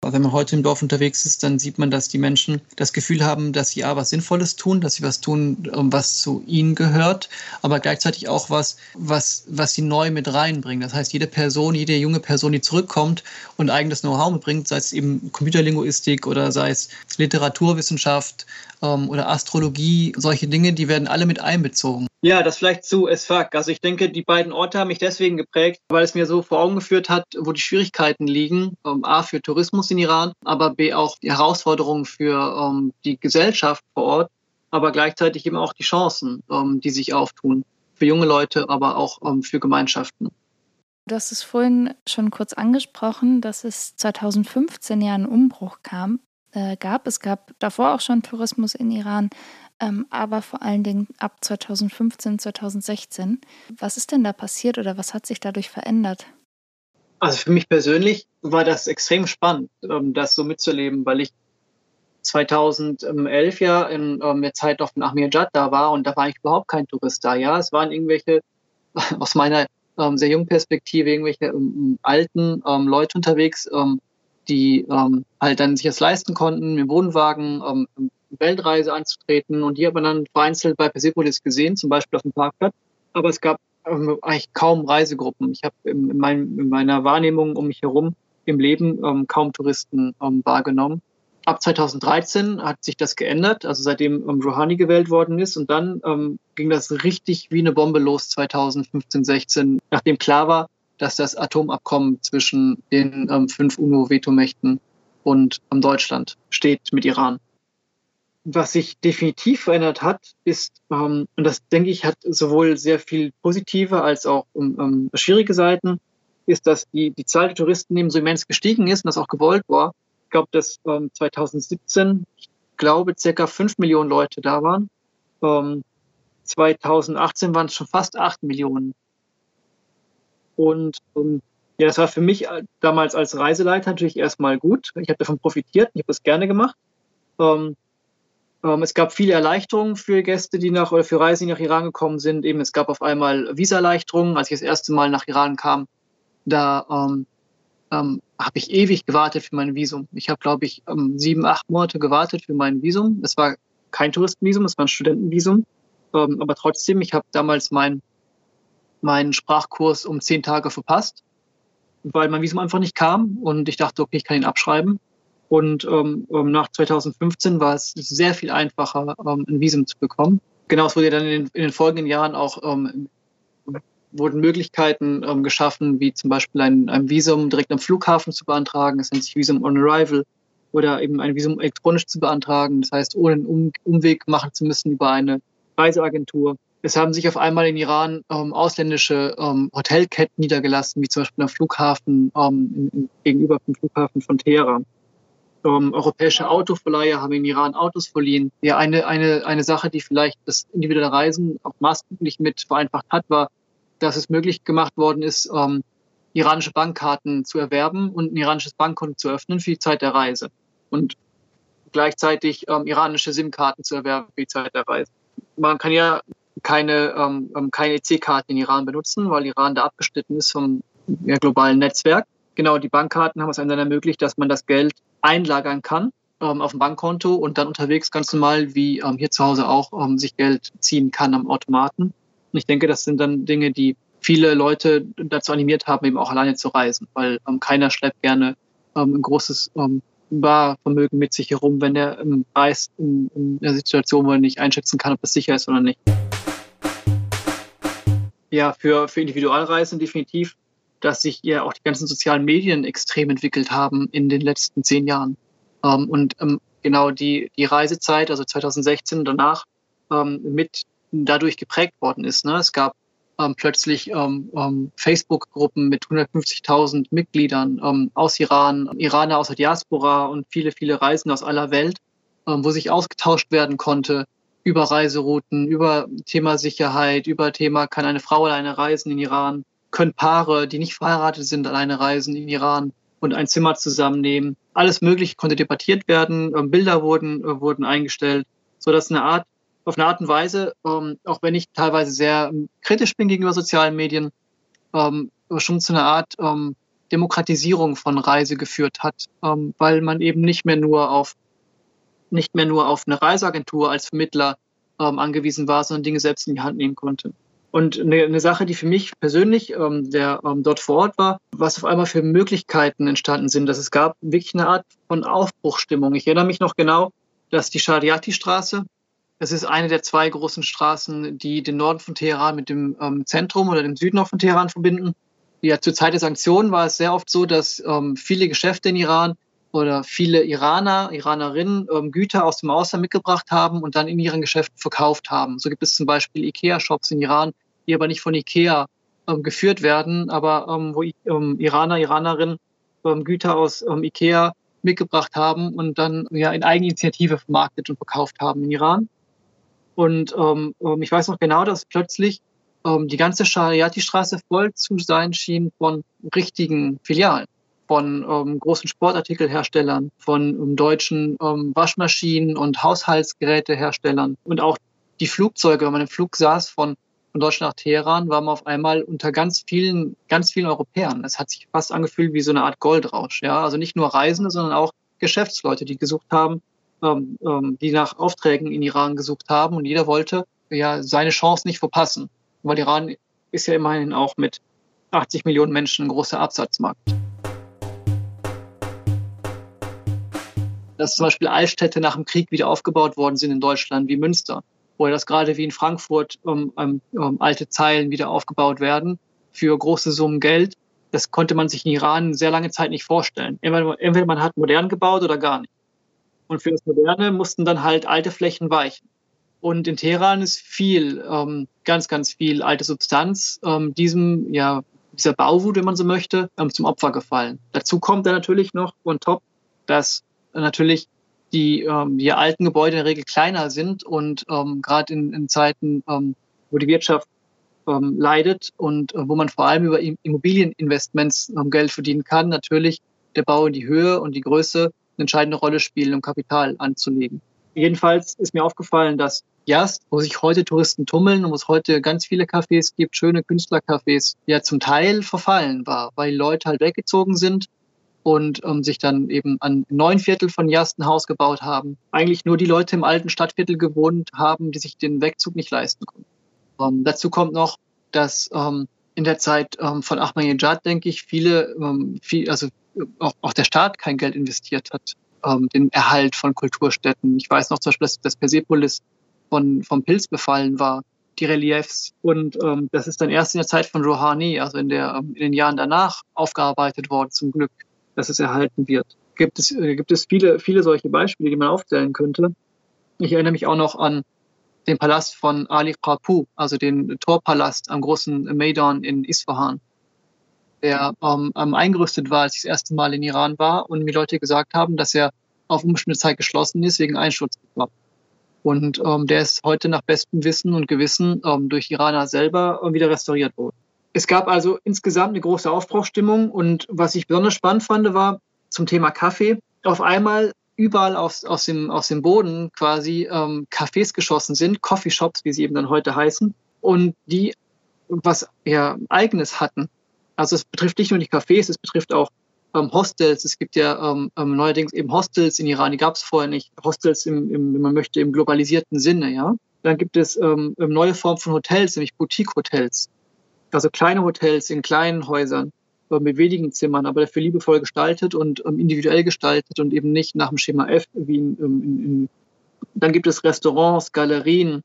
Speaker 2: Wenn man heute im Dorf unterwegs ist, dann sieht man, dass die Menschen das Gefühl haben, dass sie ja was Sinnvolles tun, dass sie was tun, was zu ihnen gehört, aber gleichzeitig auch was, was, was sie neu mit reinbringen. Das heißt, jede Person, jede junge Person, die zurückkommt und eigenes Know-how mitbringt, sei es eben Computerlinguistik oder sei es Literaturwissenschaft ähm, oder Astrologie, solche Dinge, die werden alle mit einbezogen. Ja, das vielleicht zu Esfak. Also ich denke, die beiden Orte haben mich deswegen geprägt, weil es mir so vor Augen geführt hat, wo die Schwierigkeiten liegen. Ähm, A für Tourismus in Iran, aber B auch die Herausforderungen für ähm, die Gesellschaft vor Ort, aber gleichzeitig eben auch die Chancen, ähm, die sich auftun. Für junge Leute, aber auch ähm, für Gemeinschaften.
Speaker 1: Du hast es vorhin schon kurz angesprochen, dass es 2015 ja einen Umbruch kam, äh, gab. Es gab davor auch schon Tourismus in Iran, ähm, aber vor allen Dingen ab 2015, 2016. Was ist denn da passiert oder was hat sich dadurch verändert?
Speaker 2: Also für mich persönlich war das extrem spannend, ähm, das so mitzuleben, weil ich 2011 ja in ähm, der Zeit auf Ahmedjad da war und da war eigentlich überhaupt kein Tourist da. Ja, es waren irgendwelche aus meiner ähm, sehr jungen Perspektive irgendwelche alten Leute unterwegs, die halt dann sich das leisten konnten, mit Wohnwagen Weltreise anzutreten. Und die hat man dann vereinzelt bei Persepolis gesehen, zum Beispiel auf dem Parkplatz. Aber es gab eigentlich kaum Reisegruppen. Ich habe in, mein, in, meiner Wahrnehmung um mich herum im Leben ähm, kaum Touristen ähm, wahrgenommen. ab 2013 hat sich das geändert, also seitdem ähm, Rouhani gewählt worden ist. Und dann ähm, ging das richtig wie eine Bombe los 2015, 16, nachdem klar war, dass das Atomabkommen zwischen den ähm, fünf UNO-Vetomächten und ähm, Deutschland steht mit Iran. Was sich definitiv verändert hat, ist, ähm, und das denke ich, hat sowohl sehr viel positive als auch um, schwierige Seiten, ist, dass die, die Zahl der Touristen eben so immens gestiegen ist und das auch gewollt war ich glaube, dass ähm, 2017, ich glaube, circa fünf Millionen Leute da waren. Ähm, 2018 waren es schon fast acht Millionen. Und ähm, ja, das war für mich äh, damals als Reiseleiter natürlich erstmal gut. Ich habe davon profitiert, ich habe das gerne gemacht. Ähm, ähm, es gab viele Erleichterungen für Gäste, die nach oder für Reisen, die nach Iran gekommen sind. Eben, es gab auf einmal Visa-Erleichterungen, als ich das erste Mal nach Iran kam. Da ähm, ähm, habe ich ewig gewartet für mein Visum. Ich habe, glaube ich, ähm, sieben, acht Monate gewartet für mein Visum. Es war kein Touristenvisum, es war ein Studentenvisum. Ähm, aber trotzdem, ich habe damals mein, meinen Sprachkurs um zehn Tage verpasst, weil mein Visum einfach nicht kam. Und ich dachte, okay, ich kann ihn abschreiben. Und ähm, ähm nach 2015 war es sehr viel einfacher, ähm, ein Visum zu bekommen. Genau, es wurde dann in den, in den folgenden Jahren auch ähm, wurden Möglichkeiten ähm, geschaffen, wie zum Beispiel ein, ein Visum direkt am Flughafen zu beantragen. Es nennt sich Visum on Arrival oder eben ein Visum elektronisch zu beantragen. Das heißt, ohne einen um Umweg machen zu müssen über eine Reiseagentur. Es haben sich auf einmal in Iran ähm, ausländische ähm, Hotelketten niedergelassen, wie zum Beispiel am Flughafen ähm, in, in, gegenüber dem Flughafen von Teheran. Ähm, europäische Autoverleiher haben in Iran Autos verliehen. Ja, eine, eine, eine Sache, die vielleicht das individuelle Reisen auch maßgeblich mit vereinfacht hat, war dass es möglich gemacht worden ist, ähm, iranische Bankkarten zu erwerben und ein iranisches Bankkonto zu öffnen für die Zeit der Reise und gleichzeitig ähm, iranische SIM-Karten zu erwerben für die Zeit der Reise. Man kann ja keine, ähm, ähm keine EC-Karten in Iran benutzen, weil Iran da abgeschnitten ist vom ja, globalen Netzwerk. Genau, die Bankkarten haben es einem dann ermöglicht, dass man das Geld einlagern kann ähm, auf dem Bankkonto und dann unterwegs ganz normal wie ähm, hier zu Hause auch ähm, sich Geld ziehen kann am Automaten. Und ich denke, das sind dann Dinge, die viele Leute dazu animiert haben, eben auch alleine zu reisen, weil ähm, keiner schleppt gerne ähm, ein großes ähm, Barvermögen mit sich herum, wenn er ähm, reist in, in einer Situation, wo er nicht einschätzen kann, ob es sicher ist oder nicht. Ja, für, für Individualreisen definitiv, dass sich ja auch die ganzen sozialen Medien extrem entwickelt haben in den letzten zehn Jahren. Ähm, und ähm, genau die, die Reisezeit, also 2016 danach, ähm, mit dadurch geprägt worden ist. Ne? Es gab ähm, plötzlich ähm, ähm, Facebook-Gruppen mit 150.000 Mitgliedern aus Iran, Iraner aus der Diaspora und viele, viele Reisen aus aller Welt, wo sich ausgetauscht werden konnte über Reiserouten, über Thema Sicherheit, über Thema, kann eine Frau alleine reisen in Iran, können Paare, die nicht verheiratet sind, alleine reisen in Iran und ein Zimmer zusammennehmen. Alles Mögliche konnte debattiert werden, ähm, Bilder wurden, äh, wurden eingestellt, so dass eine Art auf eine Art und Weise, ähm, auch wenn ich teilweise sehr ähm, kritisch bin gegenüber sozialen Medien, schon zu einer Art Demokratisierung von Reise geführt hat, weil man eben nicht mehr nur auf nicht mehr nur auf eine Reiseagentur als Vermittler angewiesen war, sondern Dinge selbst in die Hand nehmen konnte. Und eine, Sache, die für mich persönlich, ähm, der ähm, dort vor Ort war, was auf einmal für Möglichkeiten entstanden sind, dass es gab wirklich eine Art von Aufbruchstimmung. Ich erinnere mich noch genau, dass die Shariati-Straße, es ist eine der zwei großen Straßen, die den Norden von Teheran mit dem ähm, Zentrum oder dem Süden auch von Teheran verbinden. Ja, zur Zeit der Sanktionen war es sehr oft so, dass viele Geschäfte in Iran oder viele Iraner, Iranerinnen ähm, Güter aus dem Ausland mitgebracht haben und dann in ihren Geschäften verkauft haben. So gibt es zum Beispiel Ikea-Shops in Iran, die aber nicht von Ikea ähm, geführt werden, aber ähm, wo ähm, Iraner, Iranerinnen ähm, Güter aus ähm, Ikea mitgebracht haben und dann ja in Eigeninitiative vermarktet und verkauft haben in Iran. Und ähm, ähm, ich weiß noch genau, dass plötzlich ähm, die ganze Shariati-Straße voll zu sein schien von richtigen Filialen, von ähm, großen Sportartikelherstellern, von ähm, deutschen ähm, Waschmaschinen und Haushaltsgeräteherstellern. Und auch die Flugzeuge, wenn man im Flug saß von, von Deutschland nach Teheran, war man auf einmal unter ganz vielen, ganz vielen Europäern. Es hat sich fast angefühlt wie so eine Art Goldrausch. Ja, also nicht nur Reisende, sondern auch Geschäftsleute, die gesucht haben, ähm, ähm, die nach Aufträgen in Iran gesucht haben und jeder wollte ja seine Chance nicht verpassen, weil Iran ist ja immerhin auch mit 80 Millionen Menschen ein großer Absatzmarkt. Dass zum Beispiel Altstädte nach dem Krieg wieder aufgebaut worden sind in Deutschland, wie Münster. Oder dass gerade wie in Frankfurt um, um, um, alte Zeilen wieder aufgebaut werden für große Summen Geld. Das konnte man sich in Iran sehr lange Zeit nicht vorstellen. Entweder, entweder man hat modern gebaut oder gar nicht. Und für das Moderne mussten dann halt alte Flächen weichen. Und in Teheran ist viel, ähm, ganz, ganz viel alte Substanz ähm, diesem, ja, dieser Bauwut, wenn man so möchte, ähm, zum Opfer gefallen. Dazu kommt dann natürlich noch on top, dass natürlich die, ähm, die alten Gebäude in der Regel kleiner sind und ähm, gerade in, in Zeiten, ähm, wo die Wirtschaft ähm, leidet und äh, wo man vor allem über Immobilieninvestments ähm, Geld verdienen kann, natürlich der Bau in die Höhe und die Größe eine entscheidende Rolle spielen, um Kapital anzulegen. Jedenfalls ist mir aufgefallen, dass Jast, wo sich heute Touristen tummeln und wo es heute ganz viele Cafés gibt, schöne Künstlercafés, ja zum Teil verfallen war, weil Leute halt weggezogen sind und ähm, sich dann eben an neun Viertel von Jast ein Haus gebaut haben. Eigentlich nur die Leute im alten Stadtviertel gewohnt haben, die sich den Wegzug nicht leisten konnten. Ähm, dazu kommt noch, dass ähm, in der Zeit ähm, von Ahmadinejad, denke ich, viele, ähm, viel, also auch, auch der Staat kein Geld investiert hat, ähm, den Erhalt von Kulturstätten. Ich weiß noch zum Beispiel, dass, dass Persepolis von, vom Pilz befallen war, die Reliefs. Und ähm, das ist dann erst in der Zeit von Rouhani, also in, der, in den Jahren danach, aufgearbeitet worden, zum Glück, dass es erhalten wird. Gibt es, äh, gibt es viele, viele solche Beispiele, die man aufzählen könnte. Ich erinnere mich auch noch an den Palast von Ali Qapu, also den Torpalast am großen Maidan in Isfahan, der ähm, eingerüstet war, als ich das erste Mal in Iran war und mir Leute gesagt haben, dass er auf unbestimmte Zeit geschlossen ist wegen Einschutzgefahr. Und ähm, der ist heute nach bestem Wissen und Gewissen ähm, durch Iraner selber äh, wieder restauriert worden. Es gab also insgesamt eine große Aufbruchstimmung und was ich besonders spannend fand, war zum Thema Kaffee. Auf einmal überall aus, aus, dem, aus dem Boden quasi ähm, Cafés geschossen sind, Coffeeshops, wie sie eben dann heute heißen, und die was eher Eigenes hatten. Also es betrifft nicht nur die Cafés, es betrifft auch ähm, Hostels. Es gibt ja ähm, ähm, neuerdings eben Hostels in Iran, die gab es vorher nicht. Hostels im, im, wenn man möchte, im globalisierten Sinne, ja. Dann gibt es ähm, neue Formen von Hotels, nämlich Boutique-Hotels. Also kleine Hotels in kleinen Häusern mit wenigen Zimmern, aber dafür liebevoll gestaltet und ähm, individuell gestaltet und eben nicht nach dem Schema F wie in, ähm, in, in dann gibt es Restaurants, Galerien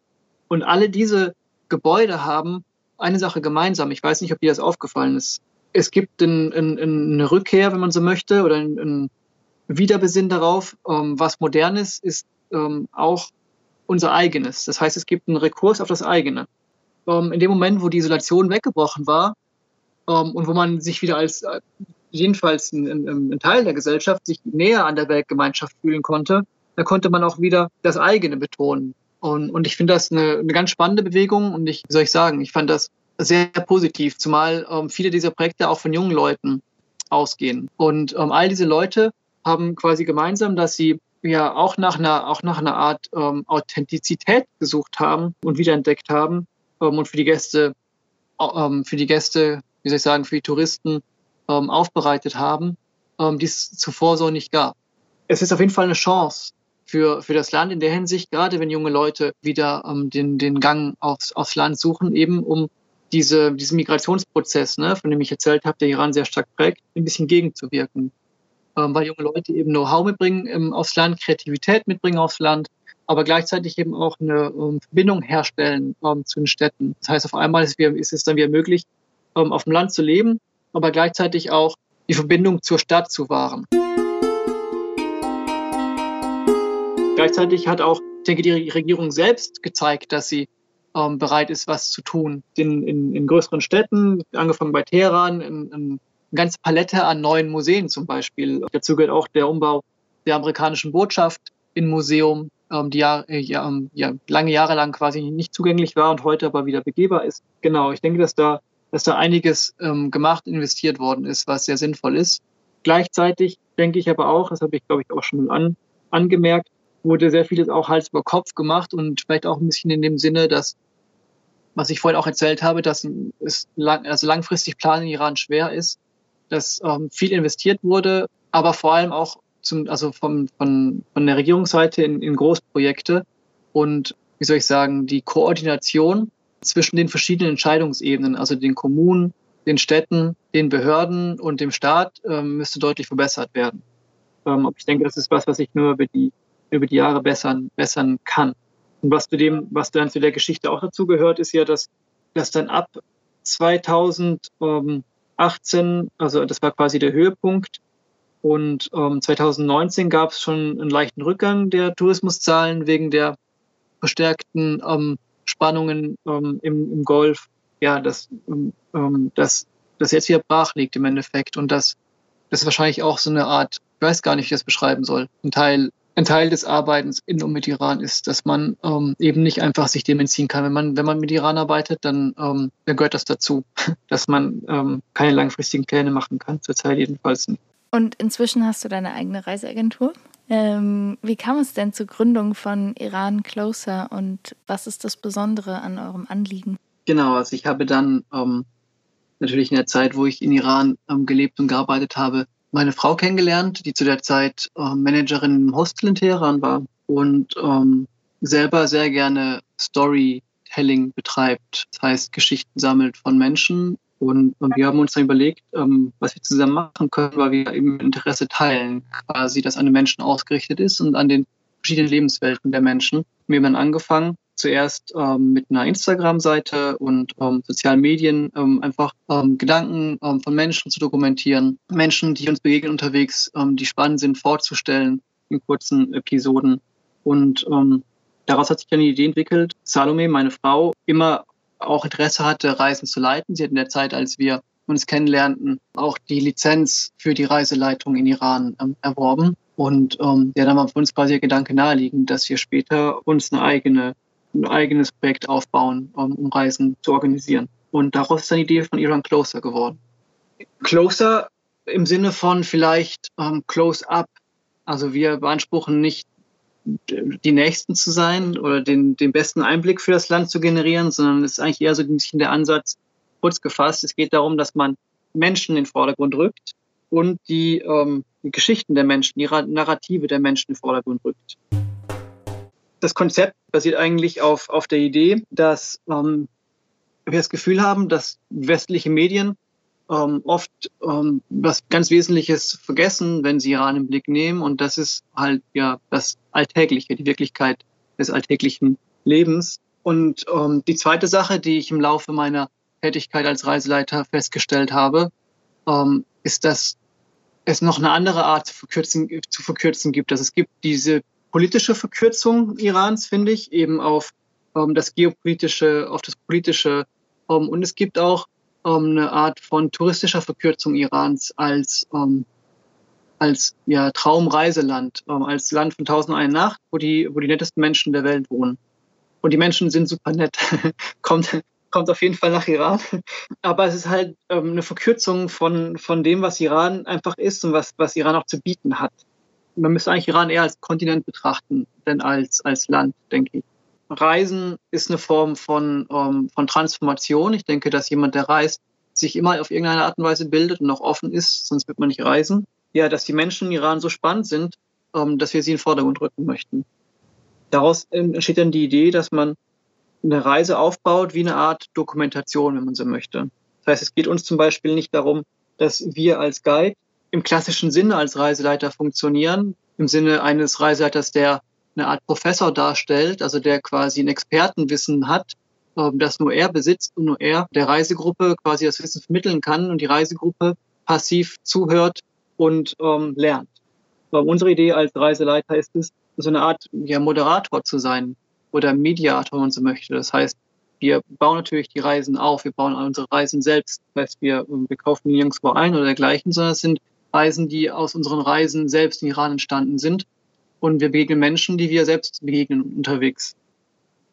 Speaker 2: und alle diese Gebäude haben eine Sache gemeinsam. Ich weiß nicht, ob dir das aufgefallen ist es gibt ein, ein, eine Rückkehr, wenn man so möchte, oder ein, ein Wiederbesinn darauf, ähm, was Modernes ist ähm, auch unser eigenes. Das heißt, es gibt einen Rekurs auf das eigene. Ähm, in dem Moment, wo die Isolation weggebrochen war ähm, und wo man sich wieder als äh, jedenfalls ein, ein, Teil der Gesellschaft sich näher an der Weltgemeinschaft fühlen konnte, da konnte man auch wieder das eigene betonen. Und, und ich finde das eine, eine ganz spannende Bewegung und ich, wie soll ich sagen, ich fand das sehr positiv, zumal ähm, viele dieser Projekte auch von jungen Leuten ausgehen. Und ähm, all diese Leute haben quasi gemeinsam, dass sie ja auch nach einer, auch nach einer Art ähm, Authentizität gesucht haben und wiederentdeckt haben und für die Gäste, ähm, für die Gäste, wie soll ich sagen, für die Touristen ähm, aufbereitet haben, ähm, die es zuvor so nicht gab. Es ist auf jeden Fall eine Chance für, für das Land in der Hinsicht, gerade wenn junge Leute wieder ähm, den, den Gang aufs, aufs Land suchen, eben um diese, diesen Migrationsprozess, ne, von dem ich erzählt habe, der Iran sehr stark prägt, ein bisschen gegenzuwirken. Ähm, weil junge Leute eben Know-how mitbringen ähm, aufs Land, Kreativität mitbringen aufs Land, aber gleichzeitig eben auch eine ähm, Verbindung herstellen ähm, zu den Städten. Das heißt, auf einmal ist, ist es dann wieder möglich, ähm, auf dem Land zu leben, aber gleichzeitig auch die Verbindung zur Stadt zu wahren. Gleichzeitig hat auch, ich denke, die Regierung selbst gezeigt, dass sie ähm, bereit ist, was zu tun. In, in, in größeren Städten, angefangen bei Teheran, in, in eine ganze Palette an neuen Museen zum Beispiel. Dazu gehört auch der Umbau der amerikanischen Botschaft in Museum, ähm, die ja, ja, ähm, ja, lange Jahre lang quasi nicht zugänglich war und heute aber wieder begehbar ist. Genau, ich denke, dass da, dass da einiges ähm, gemacht, investiert worden ist, was sehr sinnvoll ist. Gleichzeitig denke ich aber auch, das habe ich, glaube ich, auch schon an, angemerkt, wurde sehr vieles auch Hals über Kopf gemacht und vielleicht auch ein bisschen in dem Sinne, dass, was ich vorhin auch erzählt habe, dass es lang, also langfristig planen in Iran schwer ist, dass ähm, viel investiert wurde, aber vor allem auch zum, also vom, von, von der Regierungsseite in, in Großprojekte und wie soll ich sagen, die Koordination zwischen den verschiedenen Entscheidungsebenen, also den Kommunen, den Städten, den Behörden und dem Staat, ähm, müsste deutlich verbessert werden. Ähm, ich denke, das ist was, was ich nur über die, über die Jahre bessern, bessern kann. Und was zu dem, was dann zu der Geschichte auch dazu gehört, ist ja, dass, dass dann ab 2018, also das war quasi der Höhepunkt, und ähm, 2019 gab es schon einen leichten Rückgang der Tourismuszahlen wegen der verstärkten ähm, Spannungen ähm, im, im Golf. Ja, das, ähm, das, das jetzt wieder brach liegt im Endeffekt. Und das, das ist wahrscheinlich auch so eine Art, ich weiß gar nicht, wie ich das beschreiben soll, ein Teil ein Teil des Arbeitens in und mit Iran ist, dass man ähm, eben nicht einfach sich dem entziehen kann. Wenn man, wenn man mit Iran arbeitet, dann, ähm, dann gehört das dazu, dass man ähm, keine langfristigen Pläne machen kann, zurzeit jedenfalls nicht.
Speaker 1: Und inzwischen hast du deine eigene Reiseagentur. Ähm, wie kam es denn zur Gründung von Iran Closer und was ist das Besondere an eurem Anliegen?
Speaker 2: Genau, also ich habe dann ähm, natürlich in der Zeit, wo ich in Iran ähm, gelebt und gearbeitet habe, meine Frau kennengelernt, die zu der Zeit äh, Managerin im Hostel in Teheran war und ähm, selber sehr gerne Storytelling betreibt. Das heißt, Geschichten sammelt von Menschen. Und, und wir haben uns dann überlegt, ähm, was wir zusammen machen können, weil wir eben Interesse teilen, quasi, das an den Menschen ausgerichtet ist und an den verschiedenen Lebenswelten der Menschen. Wir haben dann angefangen, zuerst ähm, mit einer Instagram-Seite und ähm, sozialen Medien ähm, einfach ähm, Gedanken ähm, von Menschen zu dokumentieren, Menschen, die uns begegnen unterwegs, ähm, die spannend sind, vorzustellen in kurzen Episoden. Und daraus hat sich dann die Idee entwickelt, Salome, meine Frau, immer auch Interesse hatte, Reisen zu leiten. Sie hat in der Zeit, als wir uns kennenlernten, auch die Lizenz für die Reiseleitung in Iran ähm, erworben. Und ähm, ja, dann war für uns quasi der Gedanke naheliegend, dass wir später uns eine eigene ein eigenes Projekt aufbauen, um, um Reisen zu organisieren. Und daraus ist dann die Idee von Iran Closer geworden. Closer im Sinne von vielleicht ähm, Close Up. Also wir beanspruchen nicht die Nächsten zu sein oder den, den besten Einblick für das Land zu generieren, sondern es ist eigentlich eher so ein bisschen der Ansatz, kurz gefasst, es geht darum, dass man Menschen in den Vordergrund rückt und die, ähm, die Geschichten der Menschen, die Narrative der Menschen in den Vordergrund rückt. Das Konzept basiert eigentlich auf, auf der Idee, dass ähm, wir das Gefühl haben, dass westliche Medien ähm, oft ähm, was ganz Wesentliches vergessen, wenn sie Iran im Blick nehmen. Und das ist halt ja das Alltägliche, die Wirklichkeit des alltäglichen Lebens. Und ähm, die zweite Sache, die ich im Laufe meiner Tätigkeit als Reiseleiter festgestellt habe, ähm, ist, dass es noch eine andere Art zu verkürzen, zu verkürzen gibt. Dass es gibt diese politische Verkürzung Irans, finde ich, eben auf ähm, das geopolitische, auf das politische. Ähm, und es gibt auch ähm, eine Art von touristischer Verkürzung Irans als, ähm, als ja, Traumreiseland, ähm, als Land von tausend eine Nacht, wo die, wo die nettesten Menschen der Welt wohnen. Und die Menschen sind super nett. kommt, kommt auf jeden Fall nach Iran. Aber es ist halt ähm, eine Verkürzung von, von dem, was Iran einfach ist und was, was Iran auch zu bieten hat man müsste eigentlich Iran eher als Kontinent betrachten, denn als, als Land, denke ich. Reisen ist eine Form von, ähm, von Transformation. Ich denke, dass jemand, der reist, sich immer auf irgendeine Art und Weise bildet und auch offen ist, sonst wird man nicht reisen. Ja, dass die Menschen in Iran so spannend sind, ähm, dass wir sie in den Vordergrund rücken möchten. Daraus entsteht dann die Idee, dass man eine Reise aufbaut wie eine Art Dokumentation, wenn man so möchte. Das heißt, es geht uns zum Beispiel nicht darum, dass wir als Guide im klassischen Sinne als Reiseleiter funktionieren, im Sinne eines Reiseleiters, der eine Art Professor darstellt, also der quasi ein Expertenwissen hat, ähm, das nur er besitzt und nur er der Reisegruppe quasi das Wissen vermitteln kann und die Reisegruppe passiv zuhört und ähm, lernt. Aber unsere Idee als Reiseleiter ist es, so eine Art ja, Moderator zu sein oder Mediator, wenn man so möchte. Das heißt, wir bauen natürlich die Reisen auf, wir bauen unsere Reisen selbst. Das heißt, wir, wir kaufen nirgendwo ein oder dergleichen, sondern es sind Reisen, die aus unseren Reisen selbst in Iran entstanden sind. Und wir begegnen Menschen, die wir selbst begegnen unterwegs.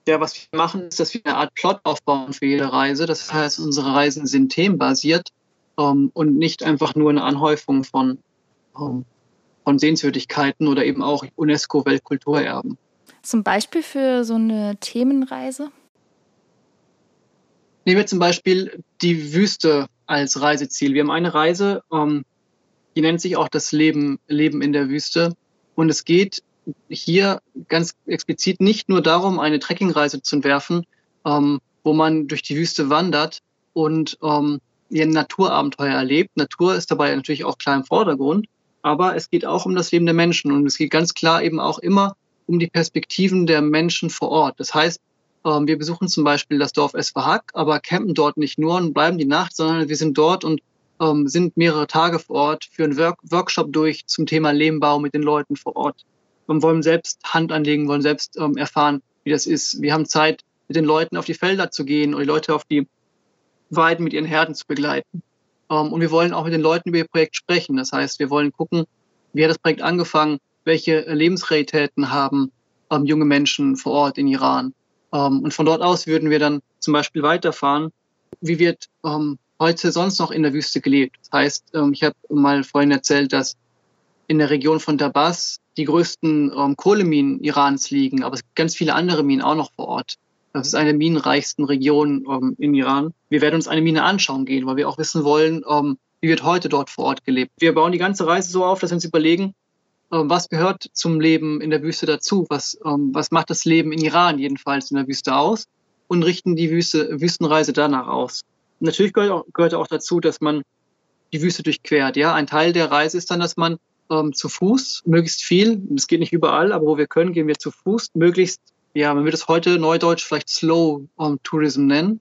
Speaker 2: Ja, was wir machen, ist, dass wir eine Art Plot aufbauen für jede Reise. Das heißt, unsere Reisen sind themenbasiert ähm, und nicht einfach nur eine Anhäufung von, ähm, von Sehenswürdigkeiten oder eben auch UNESCO-Weltkulturerben.
Speaker 1: Zum Beispiel für so eine Themenreise?
Speaker 2: Nehmen wir zum Beispiel die Wüste als Reiseziel. Wir haben eine Reise, ähm, die nennt sich auch das Leben, Leben in der Wüste. Und es geht hier ganz explizit nicht nur darum, eine Trekkingreise zu entwerfen, ähm, wo man durch die Wüste wandert und ähm, ein Naturabenteuer erlebt. Natur ist dabei natürlich auch klar im Vordergrund, Aber es geht auch um das Leben der Menschen und es geht ganz klar eben auch immer um die Perspektiven der Menschen vor Ort. Das heißt, ähm, wir besuchen zum Beispiel das Dorf Esfahak, aber campen dort nicht nur und bleiben die Nacht, sondern wir sind dort und ähm, sind mehrere Tage vor Ort, führen Work Workshop durch zum Thema Lehmbau mit den Leuten vor Ort und wollen selbst Hand anlegen, wollen selbst ähm, erfahren, wie das ist. Wir haben Zeit, mit den Leuten auf die Felder zu gehen und die Leute auf die Weiden mit ihren Herden zu begleiten. Ähm, und wir wollen auch mit den Leuten über ihr Projekt sprechen. Das heißt, wir wollen gucken, wie hat das Projekt angefangen, welche Lebensrealitäten haben ähm, junge Menschen vor Ort in Iran. Ähm, und von dort aus würden wir dann zum Beispiel weiterfahren, wie wird ähm, heute sonst noch in der Wüste gelebt. Das heißt, ähm, ich habe mal vorhin erzählt, dass in der Region von Dabas die größten ähm, Kohleminen Irans liegen, aber es gibt ganz viele andere Minen auch noch vor Ort. Das ist eine minenreichsten Region ähm, in Iran. Wir werden uns eine Mine anschauen gehen, weil wir auch wissen wollen, wie wird heute dort vor Ort gelebt. Wir bauen die ganze Reise so auf, dass wir uns überlegen, was gehört zum Leben in der Wüste dazu? Was, was macht das Leben in Iran jedenfalls in der Wüste aus? Und richten die Wüste, Wüstenreise danach aus. Natürlich gehört auch, gehört auch dazu, dass man die Wüste durchquert. Ja, ein Teil der Reise ist dann, dass man ähm, zu Fuß möglichst viel, es geht nicht überall, aber wo wir können, gehen wir zu Fuß, möglichst, ja, man würde es heute neudeutsch vielleicht Slow um, Tourism nennen,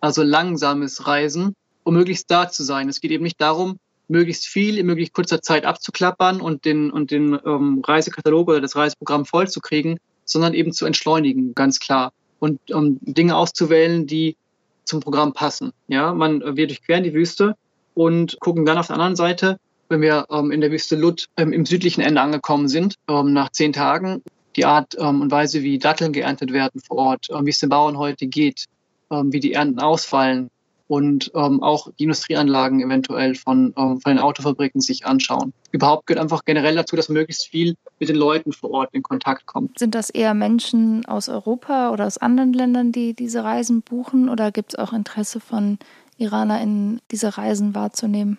Speaker 2: also langsames Reisen, um möglichst da zu sein. Es geht eben nicht darum, möglichst viel in möglichst kurzer Zeit abzuklappern und den, und den ähm, Reisekatalog oder das Reiseprogramm vollzukriegen, sondern eben zu entschleunigen, ganz klar. Und um Dinge auszuwählen, die zum Programm passen. Ja, man, wir durchqueren die Wüste und gucken dann auf der anderen Seite, wenn wir ähm, in der Wüste Lut ähm, im südlichen Ende angekommen sind, ähm, nach zehn Tagen, die Art ähm, und Weise, wie Datteln geerntet werden vor Ort, ähm, wie es den Bauern heute geht, ähm, wie die Ernten ausfallen, und ähm, auch die Industrieanlagen eventuell von, ähm, von den Autofabriken sich anschauen. Überhaupt gehört einfach generell dazu, dass möglichst viel mit den Leuten vor Ort in Kontakt kommt.
Speaker 1: Sind das eher Menschen aus Europa oder aus anderen Ländern, die diese Reisen buchen oder gibt es auch Interesse von IranerInnen, diese Reisen wahrzunehmen?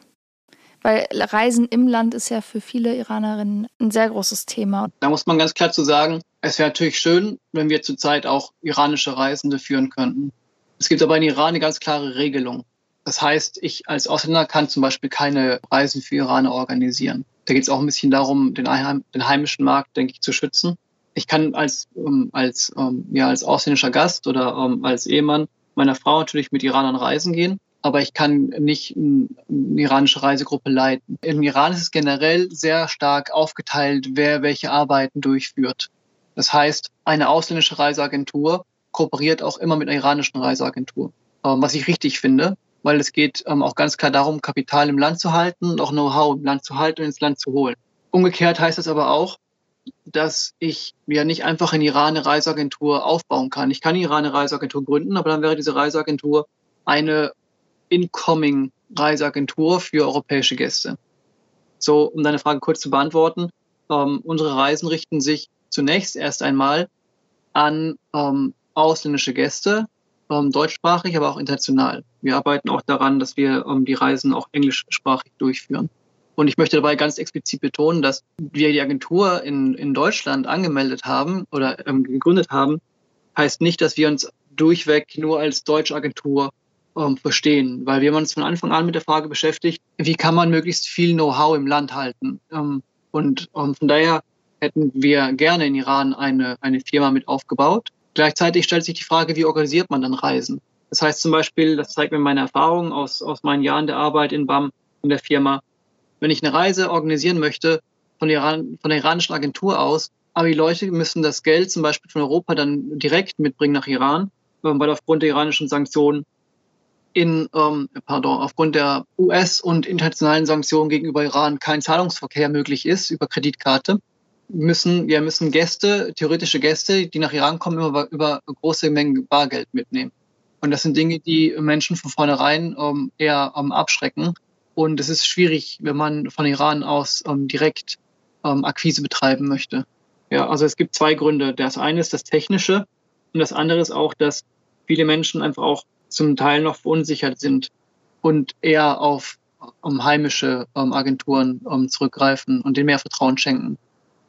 Speaker 1: Weil Reisen im Land ist ja für viele Iranerinnen ein sehr großes Thema.
Speaker 2: Da muss man ganz klar zu sagen, es wäre natürlich schön, wenn wir zurzeit auch iranische Reisende führen könnten. Es gibt aber in Iran eine ganz klare Regelung. Das heißt, ich als Ausländer kann zum Beispiel keine Reisen für Iraner organisieren. Da geht es auch ein bisschen darum, den, heimischen Markt, denke ich, zu schützen. Ich kann als, ähm, als, ähm, ja, als ausländischer Gast oder ähm, als Ehemann meiner Frau natürlich mit Iranern reisen gehen, aber ich kann nicht eine iranische Reisegruppe leiten. Im Iran ist es generell sehr stark aufgeteilt, wer welche Arbeiten durchführt. Das heißt, eine ausländische Reiseagentur kooperiert auch immer mit einer iranischen Reiseagentur, ähm, was ich richtig finde, weil es geht ähm, auch ganz klar darum, Kapital im Land zu halten und auch Know-how im Land zu halten und ins Land zu holen. Umgekehrt heißt das aber auch, dass ich ja nicht einfach in Iran eine Reiseagentur aufbauen kann. Ich kann in Iran eine Reiseagentur gründen, aber dann wäre diese Reiseagentur eine incoming Reiseagentur für europäische Gäste. So, um deine Frage kurz zu beantworten, ähm, unsere Reisen richten sich zunächst erst einmal an ähm, ausländische Gäste, ähm, deutschsprachig, aber auch international. Wir arbeiten auch daran, dass wir ähm, die Reisen auch englischsprachig durchführen. Und ich möchte dabei ganz explizit betonen, dass wir die Agentur in, in Deutschland angemeldet haben oder ähm, gegründet haben, heißt nicht, dass wir uns durchweg nur als deutsche Agentur ähm, verstehen, weil wir haben uns von Anfang an mit der Frage beschäftigt, wie kann man möglichst viel Know-how im Land halten. Ähm, und ähm, von daher hätten wir gerne in Iran eine, eine Firma mit aufgebaut, Gleichzeitig stellt sich die Frage, wie organisiert man dann Reisen? Das heißt zum Beispiel, das zeigt mir meine Erfahrung aus, aus meinen Jahren der Arbeit in BAM in der Firma. Wenn ich eine Reise organisieren möchte von der, Iran, von der iranischen Agentur aus, aber die Leute müssen das Geld zum Beispiel von Europa dann direkt mitbringen nach Iran, ähm, weil aufgrund der iranischen Sanktionen in, ähm, pardon, aufgrund der US- und internationalen Sanktionen gegenüber Iran kein Zahlungsverkehr möglich ist über Kreditkarte müssen, wir müssen Gäste, theoretische Gäste, die nach Iran kommen, über, über große Mengen Bargeld mitnehmen. Und das sind Dinge, die Menschen von vornherein ähm, eher ähm, abschrecken. Und es ist schwierig, wenn man von Iran aus ähm, direkt ähm, Akquise betreiben möchte. Ja, also es gibt zwei Gründe. Das eine ist das Technische und das andere ist auch, dass viele Menschen einfach auch zum Teil noch verunsichert sind und eher auf um heimische um, Agenturen zurückgreifen und denen mehr Vertrauen schenken.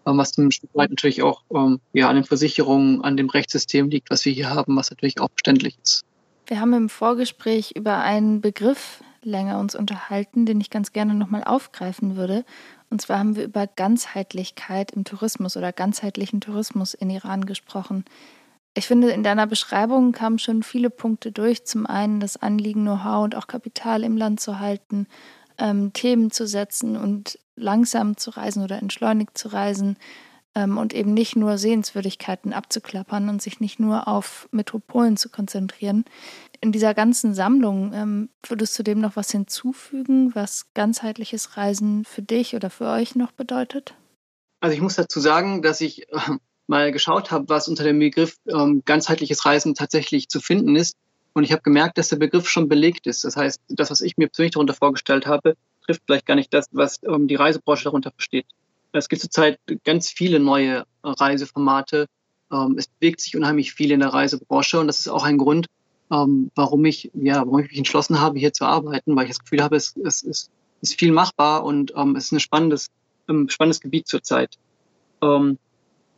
Speaker 2: Ähm, was ein Stück weit natürlich auch ähm, ja, an den Versicherungen, an dem Rechtssystem liegt, was wir hier haben, was natürlich auch verständlich ist.
Speaker 1: Wir haben im Vorgespräch über einen Begriff länger uns unterhalten, den ich ganz gerne nochmal aufgreifen würde. Und zwar haben wir über Ganzheitlichkeit im Tourismus oder ganzheitlichen Tourismus in Iran gesprochen. Ich finde, in deiner Beschreibung kamen schon viele Punkte durch. Zum einen das Anliegen, Know-how und auch Kapital im Land zu halten, ähm, Themen zu setzen und langsam zu reisen oder entschleunigt zu reisen ähm, und eben nicht nur Sehenswürdigkeiten abzuklappern und sich nicht nur auf Metropolen zu konzentrieren. In dieser ganzen Sammlung ähm, würdest du dem noch was hinzufügen, was ganzheitliches Reisen für dich oder für euch noch bedeutet?
Speaker 2: Also ich muss dazu sagen, dass ich äh, mal geschaut habe, was unter dem Begriff ähm, ganzheitliches Reisen tatsächlich zu finden ist. Und ich habe gemerkt, dass der Begriff schon belegt ist. Das heißt, das, was ich mir persönlich darunter vorgestellt habe, trifft vielleicht gar nicht das, was ähm, die Reisebranche darunter versteht. Es gibt zurzeit ganz viele neue Reiseformate. Ähm, es bewegt sich unheimlich viel in der Reisebranche und das ist auch ein Grund, ähm, warum ich, ja, warum ich mich entschlossen habe, hier zu arbeiten, weil ich das Gefühl habe, es, es, es ist viel machbar und ähm, es ist ein spannendes, ein spannendes Gebiet zurzeit. Ähm,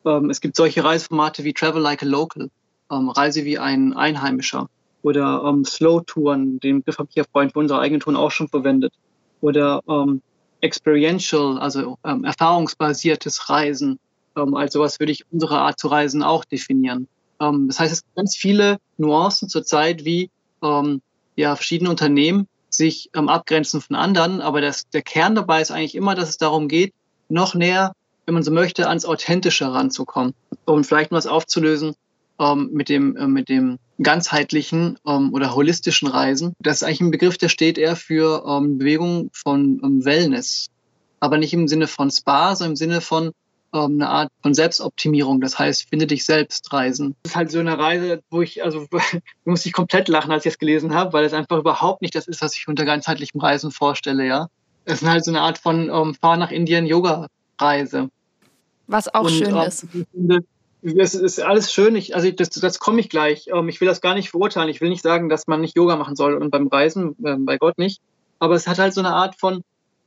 Speaker 2: ähm, es gibt solche Reiseformate wie Travel Like a Local, ähm, Reise wie ein Einheimischer oder ähm, Slow-Touren, den Begriff habe ich ja vorhin für unsere eigenen Touren auch schon verwendet. Oder ähm, Experiential, also ähm, erfahrungsbasiertes Reisen. Ähm, als sowas würde ich unsere Art zu reisen auch definieren. Ähm, das heißt, es gibt ganz viele Nuancen zurzeit, wie ähm, ja, verschiedene Unternehmen sich ähm, abgrenzen von anderen, aber das, der Kern dabei ist eigentlich immer, dass es darum geht, noch näher wenn man so möchte, ans Authentische ranzukommen. Um vielleicht was aufzulösen ähm, mit, dem, äh, mit dem ganzheitlichen ähm, oder holistischen Reisen. Das ist eigentlich ein Begriff, der steht eher für ähm, Bewegung von ähm, Wellness. Aber nicht im Sinne von Spa, sondern im Sinne von ähm, eine Art von Selbstoptimierung. Das heißt, finde dich selbst reisen. Das ist halt so eine Reise, wo ich, also muss ich komplett lachen, als ich es gelesen habe, weil es einfach überhaupt nicht das ist, was ich unter ganzheitlichem Reisen vorstelle, ja. Es ist halt so eine Art von ähm, Fahr nach Indien Yoga Reise.
Speaker 1: Was auch und, schön äh, ist.
Speaker 2: Es ist alles schön. Ich, also das, das komme ich gleich. Ähm, ich will das gar nicht verurteilen. Ich will nicht sagen, dass man nicht Yoga machen soll und beim Reisen, äh, bei Gott nicht. Aber es hat halt so eine Art von,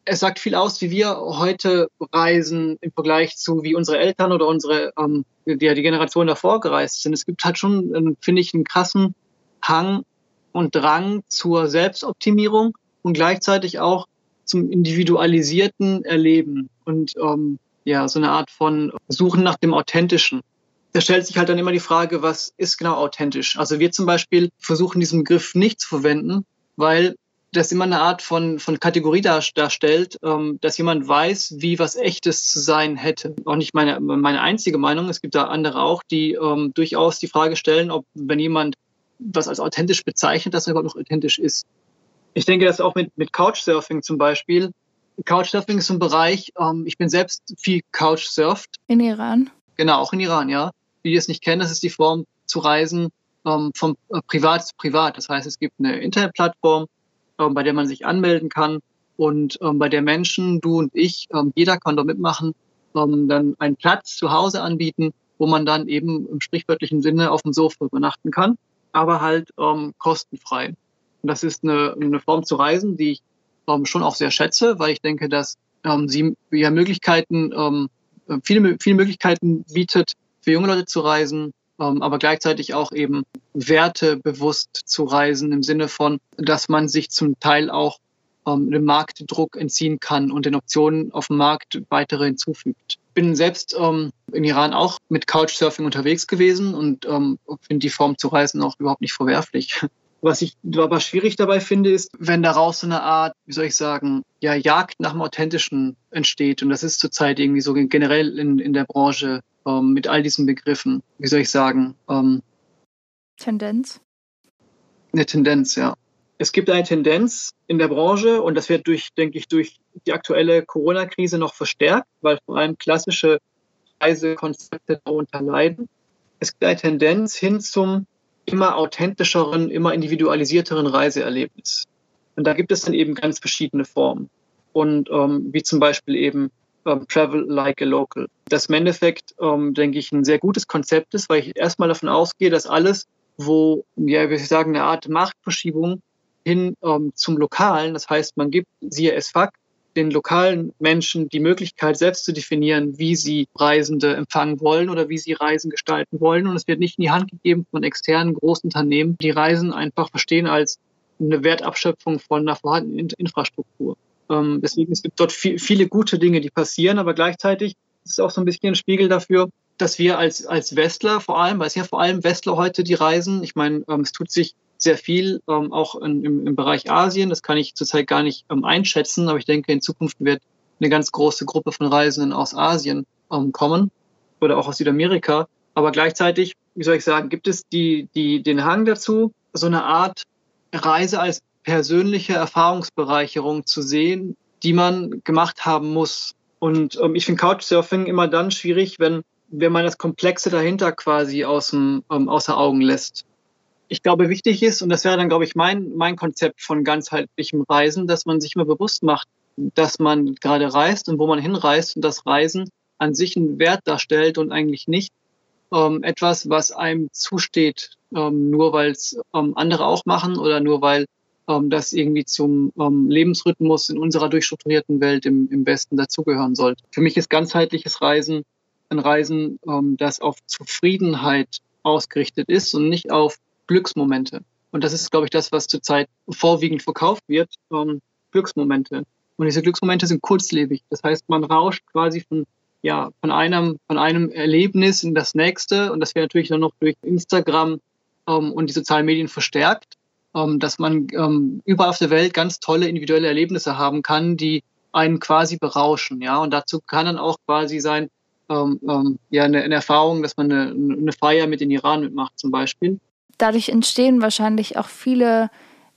Speaker 2: es sagt viel aus, wie wir heute reisen im Vergleich zu, wie unsere Eltern oder unsere, ähm, die, die Generation davor gereist sind. Es gibt halt schon, finde ich, einen krassen Hang und Drang zur Selbstoptimierung und gleichzeitig auch zum individualisierten Erleben. Und ähm, ja, so eine Art von Suchen nach dem Authentischen. Da stellt sich halt dann immer die Frage, was ist genau authentisch? Also wir zum Beispiel versuchen diesen Begriff nicht zu verwenden, weil das immer eine Art von, von Kategorie darstellt, ähm, dass jemand weiß, wie was Echtes zu sein hätte. Auch nicht meine, meine einzige Meinung. Es gibt da andere auch, die ähm, durchaus die Frage stellen, ob wenn jemand was als authentisch bezeichnet, dass er überhaupt noch authentisch ist. Ich denke, dass auch mit, mit Couchsurfing zum Beispiel Couchsurfing ist ein Bereich, ähm, ich bin selbst viel Couchsurft.
Speaker 1: In Iran?
Speaker 2: Genau, auch in Iran, ja. Die, die es nicht kennen, das ist die Form zu reisen ähm, vom äh, Privat zu Privat. Das heißt, es gibt eine Internetplattform, ähm, bei der man sich anmelden kann und ähm, bei der Menschen, du und ich, ähm, jeder kann da mitmachen, ähm, dann einen Platz zu Hause anbieten, wo man dann eben im sprichwörtlichen Sinne auf dem Sofa übernachten kann, aber halt ähm, kostenfrei. Und das ist eine, eine Form zu reisen, die ich schon auch sehr schätze, weil ich denke, dass sie ja Möglichkeiten, viele, viele Möglichkeiten bietet, für junge Leute zu reisen, ähm, aber gleichzeitig auch eben wertebewusst zu reisen im Sinne von, dass man sich zum Teil auch ähm, dem Marktdruck entziehen kann und den Optionen auf dem Markt weitere hinzufügt. Bin selbst ähm, im Iran auch mit Couchsurfing unterwegs gewesen und ähm, finde die Form zu reisen auch überhaupt nicht verwerflich. Was ich aber schwierig dabei finde, ist, wenn daraus so eine Art, wie soll ich sagen, ja, Jagd nach dem Authentischen entsteht. Und das ist zurzeit irgendwie so generell in, in der Branche ähm, mit all diesen Begriffen. Wie soll ich sagen? Ähm,
Speaker 1: Tendenz?
Speaker 2: Eine Tendenz, ja. Es gibt eine Tendenz in der Branche und das wird durch, denke ich, durch die aktuelle Corona-Krise noch verstärkt, weil vor allem klassische Reisekonzepte darunter leiden. Es gibt eine Tendenz hin zum immer authentischeren, immer individualisierteren Reiseerlebnis. Und da gibt es dann eben ganz verschiedene Formen. Und ähm, wie zum Beispiel eben ähm, Travel Like a Local. Das im Endeffekt, ähm, denke ich, ein sehr gutes Konzept ist, weil ich erstmal davon ausgehe, dass alles, wo, ja, wie ich sagen, eine Art Machtverschiebung hin ähm, zum Lokalen, das heißt, man gibt, siehe SFAC, den lokalen Menschen die Möglichkeit, selbst zu definieren, wie sie Reisende empfangen wollen oder wie sie Reisen gestalten wollen. Und es wird nicht in die Hand gegeben von externen Großunternehmen, die Reisen einfach verstehen als eine Wertabschöpfung von einer vorhandenen Infrastruktur. Ähm, deswegen es gibt dort viel, viele gute Dinge, die passieren, aber gleichzeitig ist es auch so ein bisschen ein Spiegel dafür, dass wir als, als Westler vor allem, weil es ja vor allem Westler heute die reisen, ich meine, ähm, es tut sich sehr viel ähm, auch in, im, im Bereich Asien, das kann ich zurzeit gar nicht ähm, einschätzen, aber ich denke, in Zukunft wird eine ganz große Gruppe von Reisenden aus Asien ähm, kommen oder auch aus Südamerika. Aber gleichzeitig, wie soll ich sagen, gibt es die, die, den Hang dazu, so eine Art Reise als persönliche Erfahrungsbereicherung zu sehen, die man gemacht haben muss. Und ähm, ich finde Couchsurfing immer dann schwierig, wenn, wenn man das Komplexe dahinter quasi aus ähm, außer Augen lässt. Ich glaube, wichtig ist, und das wäre dann, glaube ich, mein, mein Konzept von ganzheitlichem Reisen, dass man sich immer bewusst macht, dass man gerade reist und wo man hinreist und das Reisen an sich einen Wert darstellt und eigentlich nicht ähm, etwas, was einem zusteht, ähm, nur weil es ähm, andere auch machen oder nur weil ähm, das irgendwie zum ähm, Lebensrhythmus in unserer durchstrukturierten Welt im, im Westen dazugehören sollte. Für mich ist ganzheitliches Reisen ein Reisen, ähm, das auf Zufriedenheit ausgerichtet ist und nicht auf Glücksmomente. Und das ist, glaube ich, das, was zurzeit vorwiegend verkauft wird, ähm, Glücksmomente. Und diese Glücksmomente sind kurzlebig. Das heißt, man rauscht quasi von ja, von einem, von einem Erlebnis in das nächste. Und das wird natürlich dann noch durch Instagram ähm, und die sozialen Medien verstärkt, ähm, dass man ähm, überall auf der Welt ganz tolle individuelle Erlebnisse haben kann, die einen quasi berauschen. Ja, und dazu kann dann auch quasi sein, ähm, ähm, ja, eine, eine Erfahrung, dass man eine, eine Feier mit in Iran mitmacht, zum Beispiel.
Speaker 1: Dadurch entstehen wahrscheinlich auch viele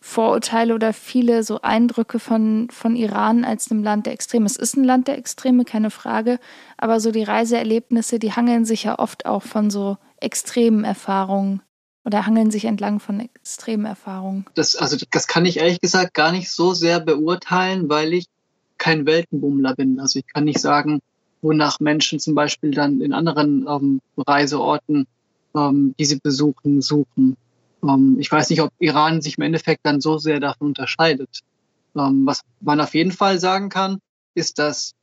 Speaker 1: Vorurteile oder viele so Eindrücke von, von Iran als einem Land der Extreme. Es ist ein Land der Extreme, keine Frage, aber so die Reiseerlebnisse, die hangeln sich ja oft auch von so extremen Erfahrungen oder hangeln sich entlang von extremen Erfahrungen.
Speaker 2: Das, also das kann ich ehrlich gesagt gar nicht so sehr beurteilen, weil ich kein Weltenbummler bin. Also ich kann nicht sagen, wonach Menschen zum Beispiel dann in anderen ähm, Reiseorten, ähm, die sie besuchen, suchen. Ähm, ich weiß nicht, ob Iran sich im Endeffekt dann so sehr davon unterscheidet. Ähm, was man auf jeden Fall sagen kann, ist, dass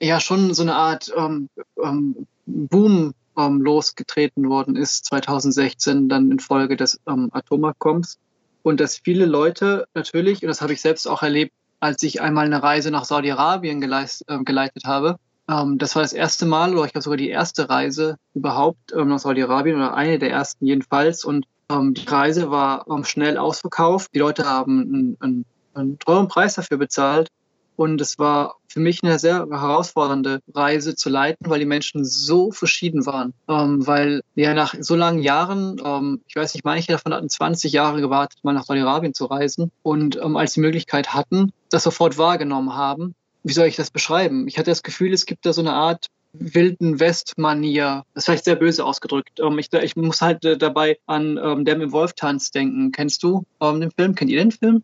Speaker 2: ja schon so eine Art ähm, ähm, Boom ähm, losgetreten worden ist 2016 dann infolge des ähm, Atomabkommens und dass viele Leute natürlich, und das habe ich selbst auch erlebt, als ich einmal eine Reise nach Saudi-Arabien geleist, äh, geleitet habe. Ähm, das war das erste Mal, oder ich glaube sogar die erste Reise überhaupt ähm, nach Saudi-Arabien oder eine der ersten jedenfalls. Und ähm, die Reise war ähm, schnell ausverkauft. Die Leute haben einen, einen, einen teuren Preis dafür bezahlt. Und es war für mich eine sehr herausfordernde Reise zu leiten, weil die Menschen so verschieden waren. Ähm, weil ja nach so langen Jahren, ähm, ich weiß nicht, manche davon hatten 20 Jahre gewartet, mal nach Saudi-Arabien zu reisen. Und ähm, als die Möglichkeit hatten, das sofort wahrgenommen haben. Wie soll ich das beschreiben? Ich hatte das Gefühl, es gibt da so eine Art wilden West-Manier. Das ist vielleicht sehr böse ausgedrückt. Ähm, ich, ich, muss halt äh, dabei an ähm, Der mit Wolf tanzt denken. Kennst du ähm, den Film? Kennt ihr den Film?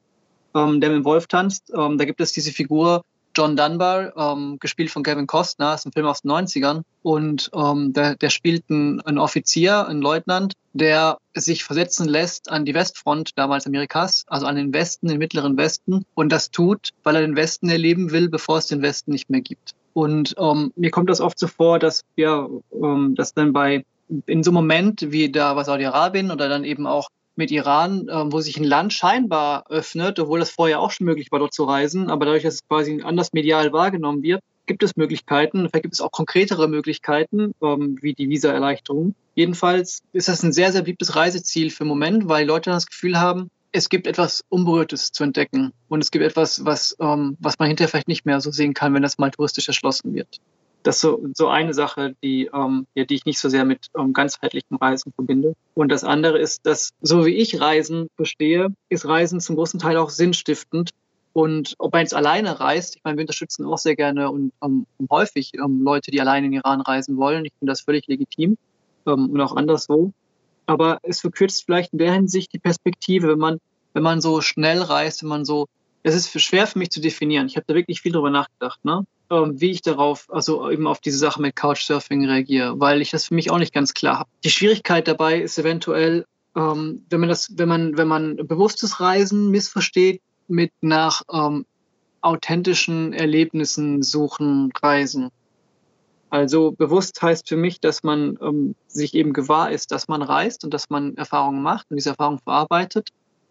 Speaker 2: Ähm, Der mit Wolf tanzt. Ähm, da gibt es diese Figur John Dunbar, ähm, gespielt von Kevin Costner, ist ein Film aus den 90ern. Und ähm, der, der spielt einen, einen Offizier, einen Leutnant, der sich versetzen lässt an die Westfront damals Amerikas, also an den Westen, den mittleren Westen. Und das tut, weil er den Westen erleben will, bevor es den Westen nicht mehr gibt. Und ähm, mir kommt das oft so vor, dass wir, ähm, dass dann bei in so einem Moment wie da bei Saudi-Arabien oder dann eben auch mit Iran, äh, wo sich ein Land scheinbar öffnet, obwohl das vorher auch schon möglich war, dort zu reisen, aber dadurch, dass es quasi anders medial wahrgenommen wird, gibt es Möglichkeiten, vielleicht gibt es auch konkretere Möglichkeiten, ähm, wie die Visa-Erleichterung. Jedenfalls ist das ein sehr, sehr beliebtes Reiseziel für den Moment, weil Leute das Gefühl haben, es gibt etwas Unberührtes zu entdecken und es gibt etwas, was, ähm, was man hinterher vielleicht nicht mehr so sehen kann, wenn das mal touristisch erschlossen wird. Das ist so, so eine Sache, die, ähm, ja, die ich nicht so sehr mit ähm, ganzheitlichem Reisen verbinde. Und das andere ist, dass so wie ich Reisen verstehe, ist Reisen zum großen Teil auch sinnstiftend. Und ob man jetzt alleine reist, ich meine, wir unterstützen auch sehr gerne und ähm, häufig ähm, Leute, die alleine in Iran reisen wollen. Ich finde das völlig legitim ähm, und auch anderswo aber es verkürzt vielleicht in der Hinsicht die Perspektive, wenn man, wenn man so schnell reist, wenn man so, es ist schwer für mich zu definieren. Ich habe da wirklich viel drüber nachgedacht, ne? Ähm, wie ich darauf, also eben auf diese Sache mit Couchsurfing reagiere, weil ich das für mich auch nicht ganz klar habe. Die Schwierigkeit dabei ist eventuell, ähm, wenn man das, wenn man, wenn man bewusstes Reisen missversteht mit nach ähm, authentischen Erlebnissen suchen, reisen. Also bewusst heißt für mich, dass man ähm, sich eben gewahr ist, dass man reist und dass man Erfahrungen macht und diese Erfahrungen verarbeitet.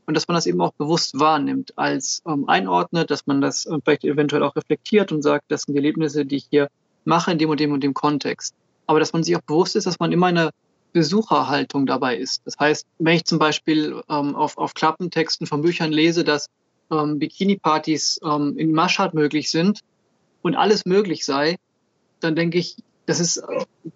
Speaker 2: Und dass man das eben auch bewusst wahrnimmt, als ähm, einordnet, dass man das äh, vielleicht eventuell auch reflektiert und sagt, das sind die Erlebnisse, die ich hier mache in dem und dem und dem Kontext. Aber dass man sich auch bewusst ist, dass man immer eine Besucherhaltung dabei ist. Das heißt, wenn ich zum Beispiel ähm, auf, auf Klappentexten von Büchern lese, dass ähm, Bikini-Partys ähm, in Mashhad möglich sind und alles möglich sei, dann denke ich, das ist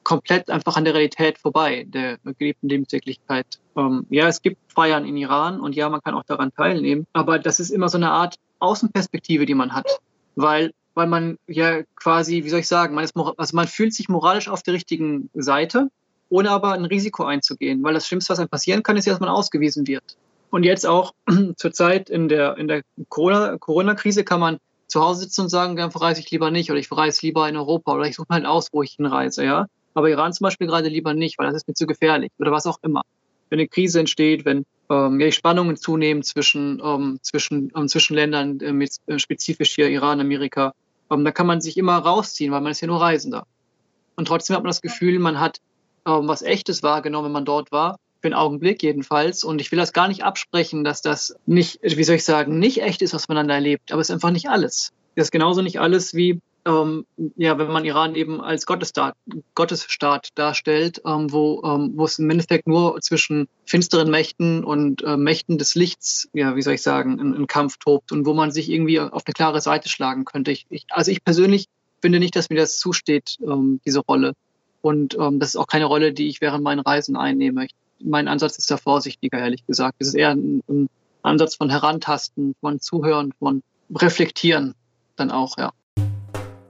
Speaker 2: komplett einfach an der Realität vorbei, der gelebten Lebenswirklichkeit. Ähm, ja, es gibt Feiern in Iran und ja, man kann auch daran teilnehmen, aber das ist immer so eine Art Außenperspektive, die man hat, weil weil man ja quasi, wie soll ich sagen, man ist also man fühlt sich moralisch auf der richtigen Seite, ohne aber ein Risiko einzugehen, weil das Schlimmste, was einem passieren kann, ist, dass man ausgewiesen wird. Und jetzt auch zur Zeit in der in der Corona-Krise kann man zu Hause sitzen und sagen, dann verreise ich lieber nicht oder ich verreise lieber in Europa oder ich suche halt aus, wo ich hinreise, ja. Aber Iran zum Beispiel gerade lieber nicht, weil das ist mir zu gefährlich oder was auch immer. Wenn eine Krise entsteht, wenn ähm, ja, die Spannungen zunehmen zwischen, ähm, zwischen, ähm, zwischen Ländern, äh, mit, äh, spezifisch hier Iran, Amerika, ähm, da kann man sich immer rausziehen, weil man ist ja nur Reisender. Und trotzdem hat man das Gefühl, man hat ähm, was Echtes wahrgenommen, wenn man dort war für einen Augenblick jedenfalls. Und ich will das gar nicht absprechen, dass das nicht, wie soll ich sagen, nicht echt ist, was man dann da erlebt. Aber es ist einfach nicht alles. Das ist genauso nicht alles wie, ähm, ja, wenn man Iran eben als Gottesstaat, Gottesstaat darstellt, ähm, wo, ähm, wo es im Endeffekt nur zwischen finsteren Mächten und äh, Mächten des Lichts, ja, wie soll ich sagen, ein, Kampf tobt und wo man sich irgendwie auf eine klare Seite schlagen könnte. Ich, ich, also ich persönlich finde nicht, dass mir das zusteht, ähm, diese Rolle. Und ähm, das ist auch keine Rolle, die ich während meinen Reisen einnehme. Ich mein Ansatz ist da vorsichtiger, ehrlich gesagt. Es ist eher ein, ein Ansatz von Herantasten, von Zuhören, von Reflektieren dann auch, ja.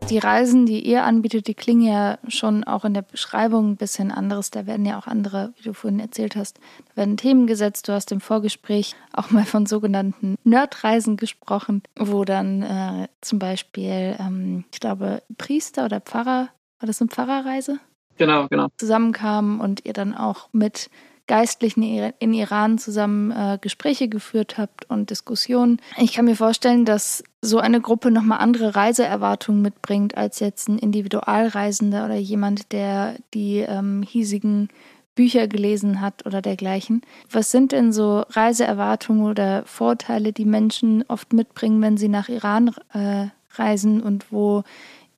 Speaker 1: Die Reisen, die ihr anbietet, die klingen ja schon auch in der Beschreibung ein bisschen anderes. Da werden ja auch andere, wie du vorhin erzählt hast, da werden Themen gesetzt. Du hast im Vorgespräch auch mal von sogenannten Nerdreisen gesprochen, wo dann äh, zum Beispiel, ähm, ich glaube, Priester oder Pfarrer, war das eine Pfarrerreise?
Speaker 2: Genau, genau.
Speaker 1: Zusammenkamen und ihr dann auch mit Geistlichen in Iran zusammen äh, Gespräche geführt habt und Diskussionen. Ich kann mir vorstellen, dass so eine Gruppe nochmal andere Reiseerwartungen mitbringt als jetzt ein Individualreisender oder jemand, der die ähm, hiesigen Bücher gelesen hat oder dergleichen. Was sind denn so Reiseerwartungen oder Vorteile, die Menschen oft mitbringen, wenn sie nach Iran äh, reisen und wo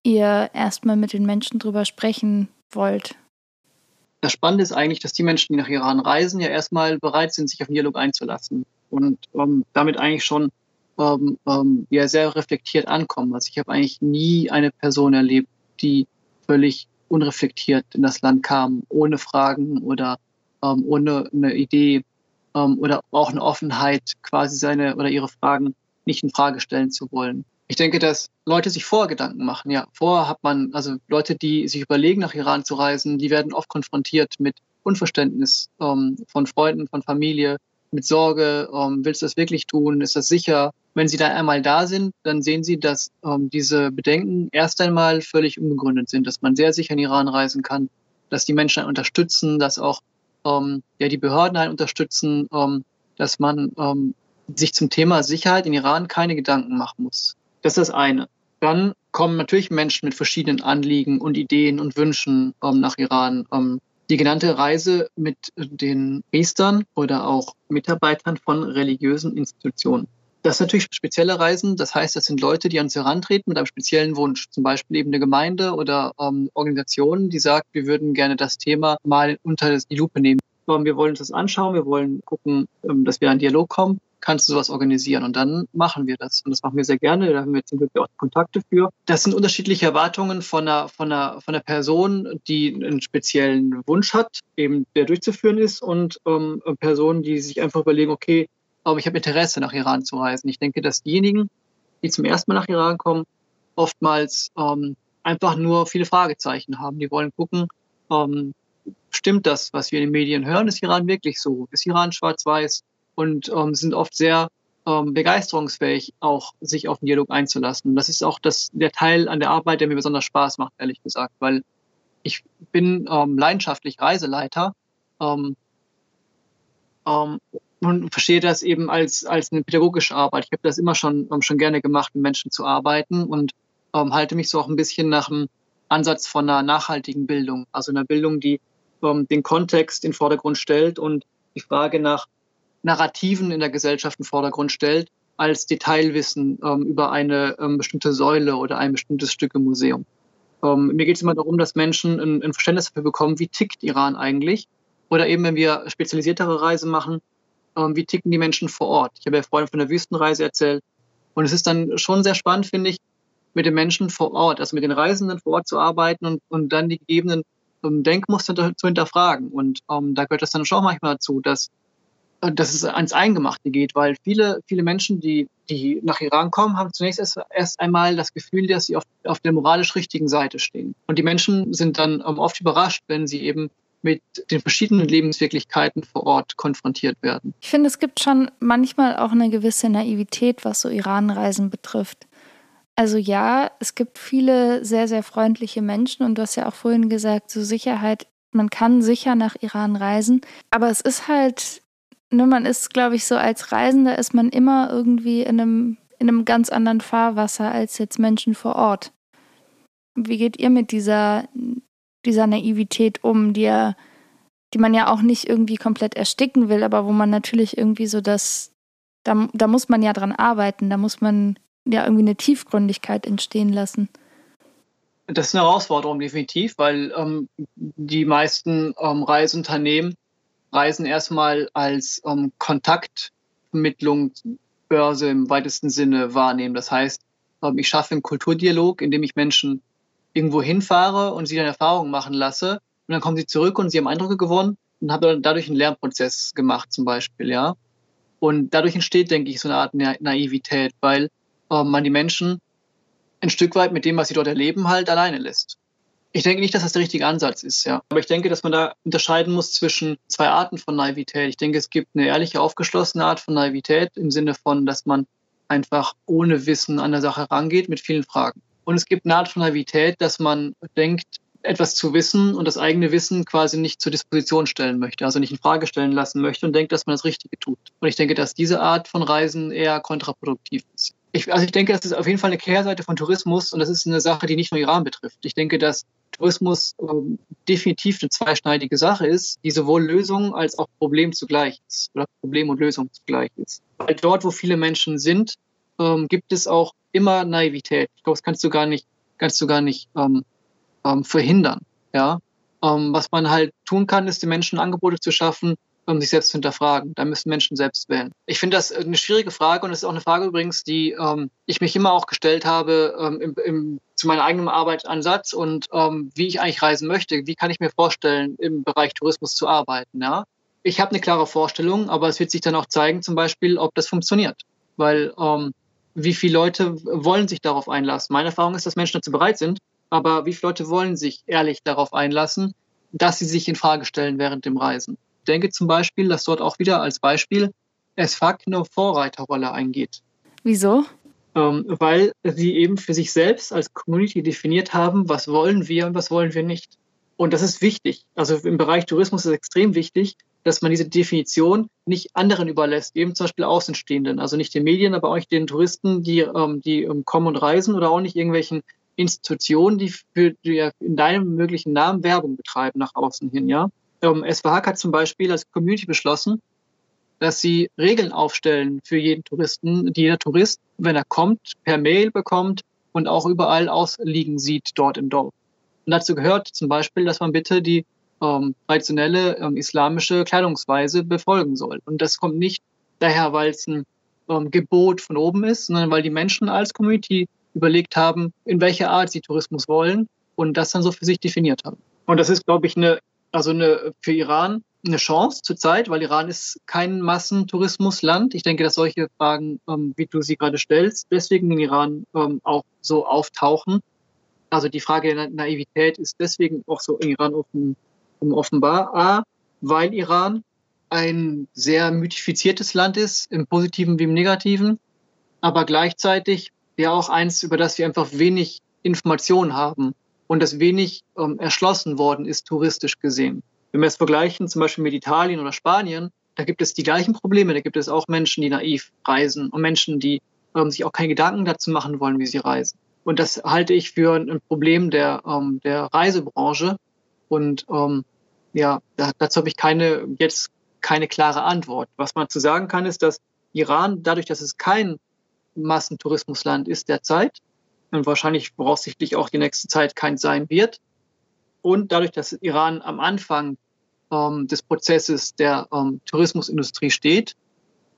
Speaker 1: ihr erstmal mit den Menschen drüber sprechen wollt?
Speaker 2: Das Spannende ist eigentlich, dass die Menschen, die nach Iran reisen, ja erstmal bereit sind, sich auf den Dialog einzulassen und ähm, damit eigentlich schon ähm, ähm, ja, sehr reflektiert ankommen. Also ich habe eigentlich nie eine Person erlebt, die völlig unreflektiert in das Land kam, ohne Fragen oder ähm, ohne eine Idee ähm, oder auch eine Offenheit, quasi seine oder ihre Fragen nicht in Frage stellen zu wollen ich denke, dass Leute sich vorher Gedanken machen. Ja, vorher hat man, also Leute, die sich überlegen, nach Iran zu reisen, die werden oft konfrontiert mit Unverständnis ähm, von Freunden, von Familie, mit Sorge, ähm, willst du das wirklich tun? Ist das sicher? Wenn sie dann einmal da sind, dann sehen sie, dass ähm, diese Bedenken erst einmal völlig unbegründet sind, dass man sehr sicher in Iran reisen kann, dass die Menschen einen unterstützen, dass auch ähm, ja, die Behörden einen unterstützen, ähm, dass man ähm, sich zum Thema Sicherheit in Iran keine Gedanken machen muss. Das ist das eine. Dann kommen natürlich Menschen mit verschiedenen Anliegen und Ideen und Wünschen ähm, nach Iran. Ähm, die genannte Reise mit den Priestern oder auch Mitarbeitern von religiösen Institutionen. Das sind natürlich spezielle Reisen. Das heißt, das sind Leute, die ans herantreten mit einem speziellen Wunsch. Zum Beispiel eben eine Gemeinde oder ähm, Organisation, die sagt, wir würden gerne das Thema mal unter die Lupe nehmen. Wir wollen uns das anschauen, wir wollen gucken, ähm, dass wir in einen Dialog kommen kannst du sowas organisieren? Und dann machen wir das. Und das machen wir sehr gerne. Da haben wir zum Glück auch Kontakte für. Das sind unterschiedliche Erwartungen von einer, von einer, von einer Person, die einen speziellen Wunsch hat, eben der durchzuführen ist, und ähm, Personen, die sich einfach überlegen, okay, aber ich habe Interesse, nach Iran zu reisen. Ich denke, dass diejenigen, die zum ersten Mal nach Iran kommen, oftmals ähm, einfach nur viele Fragezeichen haben. Die wollen gucken, ähm, stimmt das, was wir in den Medien hören? Ist Iran wirklich so? Ist Iran schwarz-weiß? Und ähm, sind oft sehr ähm, begeisterungsfähig, auch sich auf den Dialog einzulassen. Das ist auch das, der Teil an der Arbeit, der mir besonders Spaß macht, ehrlich gesagt, weil ich bin ähm, leidenschaftlich Reiseleiter ähm, ähm, und verstehe das eben als, als eine pädagogische Arbeit. Ich habe das immer schon, ähm, schon gerne gemacht, mit Menschen zu arbeiten und ähm, halte mich so auch ein bisschen nach dem Ansatz von einer nachhaltigen Bildung, also einer Bildung, die ähm, den Kontext in den Vordergrund stellt und die Frage nach Narrativen in der Gesellschaft im Vordergrund stellt, als Detailwissen ähm, über eine ähm, bestimmte Säule oder ein bestimmtes Stück im Museum. Ähm, mir geht es immer darum, dass Menschen ein, ein, Verständnis dafür bekommen, wie tickt Iran eigentlich. Oder eben, wenn wir spezialisiertere Reisen machen, ähm, wie ticken die Menschen vor Ort. Ich habe ja vorhin von der Wüstenreise erzählt. Und es ist dann schon sehr spannend, finde ich, mit den Menschen vor Ort, also mit den Reisenden vor Ort zu arbeiten und, und dann die gegebenen ähm, Denkmuster zu hinterfragen. Und ähm, da gehört das dann schon manchmal dazu, dass, dass es ans Eingemachte geht, weil viele, viele Menschen, die, die nach Iran kommen, haben zunächst erst, erst einmal das Gefühl, dass sie auf, auf der moralisch richtigen Seite stehen. Und die Menschen sind dann ähm, oft überrascht, wenn sie eben mit den verschiedenen Lebenswirklichkeiten vor Ort konfrontiert werden.
Speaker 1: Ich finde, es gibt schon manchmal auch eine gewisse Naivität, was so Iran-Reisen betrifft. Also ja, es gibt viele sehr, sehr freundliche Menschen und du hast ja auch vorhin gesagt, so Sicherheit, man kann sicher nach Iran reisen, aber es ist halt, ne, man ist, glaube ich, so als Reisender ist man immer irgendwie in einem, in einem ganz anderen Fahrwasser als jetzt Menschen vor Ort. Wie geht ihr mit dieser dieser Naivität um, die die man ja auch nicht irgendwie komplett ersticken will, aber wo man natürlich irgendwie so das, da, da muss man ja dran arbeiten, da muss man ja irgendwie eine Tiefgründigkeit entstehen lassen.
Speaker 2: Das ist eine Herausforderung, definitiv, weil ähm, die meisten ähm, Reiseunternehmen reisen erstmal als ähm, Kontaktvermittlungsbörse im weitesten Sinne wahrnehmen. Das heißt, ähm, ich schaffe einen Kulturdialog, in dem ich Menschen irgendwo hinfahre und sie dann Erfahrungen machen lasse und dann kommen sie zurück und sie haben Eindrücke gewonnen und haben dadurch einen Lernprozess gemacht zum Beispiel, ja. Und dadurch entsteht, denke ich, so eine Art Naivität, weil äh, man die Menschen ein Stück weit mit dem, was sie dort erleben, halt alleine lässt. Ich denke nicht, dass das der richtige Ansatz ist, ja. Aber ich denke, dass man da unterscheiden muss zwischen zwei Arten von Naivität. Ich denke, es gibt eine ehrliche, aufgeschlossene Art von Naivität im Sinne von, dass man einfach ohne Wissen an der Sache rangeht mit vielen Fragen. Und es gibt eine Art von Naivität, dass man denkt, etwas zu wissen und das eigene Wissen quasi nicht zur Disposition stellen möchte, also nicht in Frage stellen lassen möchte und denkt, dass man das Richtige tut. Und ich denke, dass diese Art von Reisen eher kontraproduktiv ist. Ich, also ich denke, das ist auf jeden Fall eine Kehrseite von Tourismus und das ist eine Sache, die nicht nur Iran betrifft. Ich denke, dass Tourismus ähm, definitiv eine zweischneidige Sache ist, die sowohl Lösung als auch Problem zugleich ist oder Problem und Lösung zugleich ist. Weil dort, wo viele Menschen sind, ähm, gibt es auch immer Naivität. Ich glaube, das kannst du gar nicht, kannst du gar nicht ähm, ähm, verhindern. Ja, ähm, was man halt tun kann, ist den Menschen Angebote zu schaffen, um sich selbst zu hinterfragen. Da müssen Menschen selbst wählen. Ich finde das eine schwierige Frage und es ist auch eine Frage übrigens, die ähm, ich mich immer auch gestellt habe ähm, im, im, zu meinem eigenen Arbeitsansatz und ähm, wie ich eigentlich reisen möchte. Wie kann ich mir vorstellen, im Bereich Tourismus zu arbeiten? Ja, ich habe eine klare Vorstellung, aber es wird sich dann auch zeigen, zum Beispiel, ob das funktioniert, weil ähm, wie viele Leute wollen sich darauf einlassen. Meine Erfahrung ist, dass Menschen dazu bereit sind, aber wie viele Leute wollen sich ehrlich darauf einlassen, dass sie sich in Frage stellen während dem Reisen. Ich denke zum Beispiel, dass dort auch wieder als Beispiel SFAC eine Vorreiterrolle eingeht.
Speaker 1: Wieso?
Speaker 2: Ähm, weil sie eben für sich selbst als Community definiert haben, was wollen wir und was wollen wir nicht. Und das ist wichtig. Also im Bereich Tourismus ist es extrem wichtig, dass man diese Definition nicht anderen überlässt, eben zum Beispiel Außenstehenden, also nicht den Medien, aber auch nicht den Touristen, die, ähm, die ähm, kommen und reisen oder auch nicht irgendwelchen Institutionen, die für die in deinem möglichen Namen Werbung betreiben nach außen hin, ja. Ähm, SVH hat zum Beispiel als Community beschlossen, dass sie Regeln aufstellen für jeden Touristen, die jeder Tourist, wenn er kommt, per Mail bekommt und auch überall ausliegen sieht dort im Dorf. Und dazu gehört zum Beispiel, dass man bitte die ähm, traditionelle ähm, islamische Kleidungsweise befolgen soll. Und das kommt nicht daher, weil es ein ähm, Gebot von oben ist, sondern weil die Menschen als Community überlegt haben, in welcher Art sie Tourismus wollen und das dann so für sich definiert haben. Und das ist, glaube ich, eine, also eine, für Iran eine Chance zurzeit, weil Iran ist kein Massentourismusland. Ich denke, dass solche Fragen, ähm, wie du sie gerade stellst, deswegen in Iran ähm, auch so auftauchen. Also die Frage der Naivität ist deswegen auch so in Iran dem offenbar. A, weil Iran ein sehr mythifiziertes Land ist, im Positiven wie im Negativen, aber gleichzeitig ja auch eins, über das wir einfach wenig Informationen haben und das wenig ähm, erschlossen worden ist, touristisch gesehen. Wenn wir es vergleichen, zum Beispiel mit Italien oder Spanien, da gibt es die gleichen Probleme. Da gibt es auch Menschen, die naiv reisen und Menschen, die ähm, sich auch keine Gedanken dazu machen wollen, wie sie reisen. Und das halte ich für ein Problem der, ähm, der Reisebranche. Und ähm, ja, dazu habe ich keine, jetzt keine klare Antwort. Was man zu sagen kann, ist, dass Iran, dadurch, dass es kein Massentourismusland ist derzeit und wahrscheinlich voraussichtlich auch die nächste Zeit kein sein wird, und dadurch, dass Iran am Anfang ähm, des Prozesses der ähm, Tourismusindustrie steht,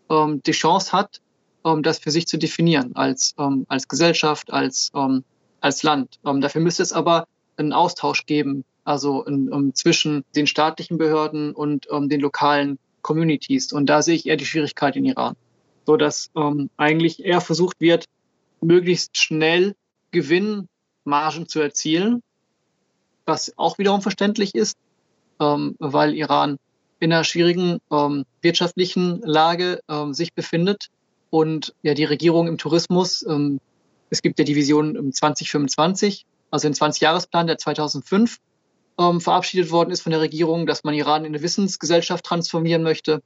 Speaker 2: ähm, die Chance hat, ähm, das für sich zu definieren als, ähm, als Gesellschaft, als, ähm, als Land. Dafür müsste es aber einen Austausch geben, also in, zwischen den staatlichen Behörden und den lokalen Communities. Und da sehe ich eher die Schwierigkeit in Iran, so dass eigentlich eher versucht wird, möglichst schnell Gewinnmargen zu erzielen, was auch wiederum verständlich ist, ähm, weil Iran in einer schwierigen ähm, wirtschaftlichen Lage ähm, sich befindet und ja die Regierung im Tourismus, ähm, es gibt ja die Vision 2025, also den 20-Jahresplan, der 2005 ähm, verabschiedet worden ist von der Regierung, dass man Iran in eine Wissensgesellschaft transformieren möchte.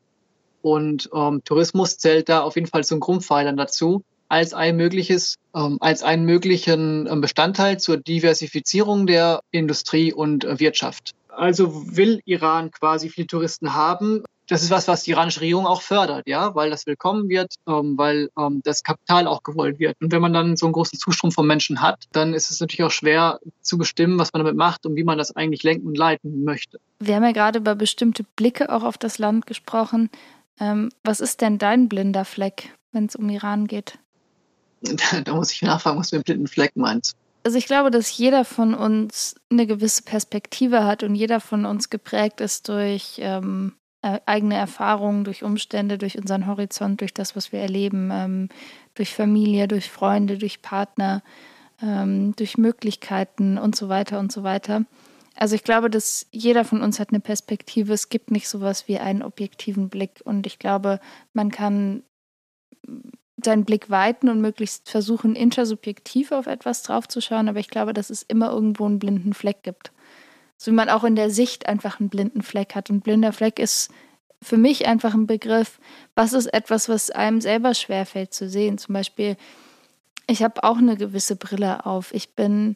Speaker 2: Und ähm, Tourismus zählt da auf jeden Fall zum Grundpfeilern dazu, als ein mögliches, ähm, als einen möglichen ähm, Bestandteil zur Diversifizierung der Industrie und äh, Wirtschaft. Also will Iran quasi viele Touristen haben, das ist was, was die iranische Regierung auch fördert, ja, weil das willkommen wird, ähm, weil das Kapital auch gewollt wird. Und wenn man dann so einen großen Zustrom von Menschen hat, dann ist es natürlich auch schwer zu bestimmen, was man damit macht und wie man das eigentlich lenken und leiten möchte.
Speaker 1: Wir haben ja gerade über bestimmte Blicke auch auf das Land gesprochen. Was ist denn dein blinder Fleck, wenn es um Iran geht?
Speaker 2: Da muss ich nachfragen, was du mit blinden Fleck meinst.
Speaker 1: Also ich glaube, dass jeder von uns eine gewisse Perspektive hat und jeder von uns geprägt ist durch ähm, äh, eigene Erfahrungen, durch Umstände, durch unseren Horizont, durch das, was wir erleben, ähm, durch Familie, durch Freunde, durch Partner, ähm, durch Möglichkeiten und so weiter und so weiter. Also ich glaube, dass jeder von uns hat eine Perspektive. Es gibt nicht sowas wie einen objektiven Blick. Und ich glaube, man kann seinen Blick weiten und möglichst versuchen, intersubjektiv auf etwas draufzuschauen. Aber ich glaube, dass es immer irgendwo einen blinden Fleck gibt so wie man auch in der Sicht einfach einen blinden Fleck hat. Ein blinder Fleck ist für mich einfach ein Begriff, was ist etwas, was einem selber schwerfällt zu sehen. Zum Beispiel, ich habe auch eine gewisse Brille auf. Ich bin,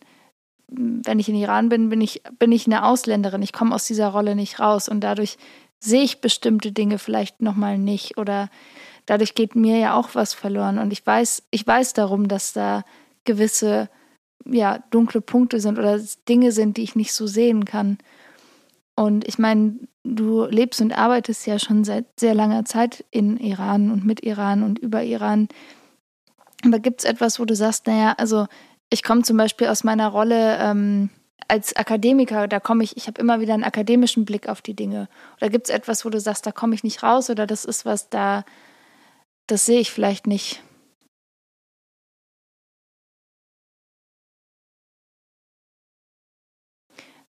Speaker 1: wenn ich in Iran bin, bin ich, bin ich eine Ausländerin. Ich komme aus dieser Rolle nicht raus und dadurch sehe ich bestimmte Dinge vielleicht nochmal nicht oder dadurch geht mir ja auch was verloren. Und ich weiß, ich weiß darum, dass da gewisse ja, dunkle Punkte sind oder Dinge sind, die ich nicht so sehen kann. Und ich meine, du lebst und arbeitest ja schon seit sehr langer Zeit in Iran und mit Iran und über Iran. Aber gibt es etwas, wo du sagst, naja, also ich komme zum Beispiel aus meiner Rolle ähm, als Akademiker, da komme ich, ich habe immer wieder einen akademischen Blick auf die Dinge. Oder gibt es etwas, wo du sagst, da komme ich nicht raus oder das ist was, da, das sehe ich vielleicht nicht?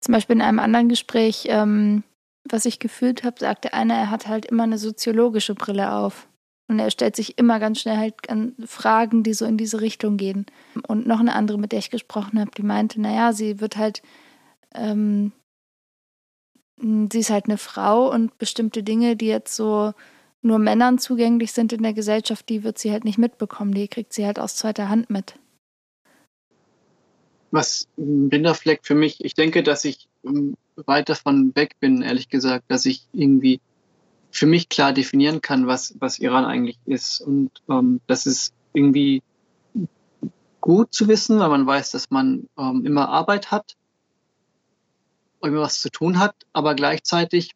Speaker 1: Zum Beispiel in einem anderen Gespräch, ähm, was ich gefühlt habe, sagte einer, er hat halt immer eine soziologische Brille auf. Und er stellt sich immer ganz schnell halt Fragen, die so in diese Richtung gehen. Und noch eine andere, mit der ich gesprochen habe, die meinte, naja, sie wird halt, ähm, sie ist halt eine Frau und bestimmte Dinge, die jetzt so nur Männern zugänglich sind in der Gesellschaft, die wird sie halt nicht mitbekommen. Die kriegt sie halt aus zweiter Hand mit
Speaker 2: was ein Binderfleck für mich, ich denke, dass ich ähm, weit davon weg bin, ehrlich gesagt, dass ich irgendwie für mich klar definieren kann, was, was Iran eigentlich ist. Und ähm, das ist irgendwie gut zu wissen, weil man weiß, dass man ähm, immer Arbeit hat, immer was zu tun hat, aber gleichzeitig,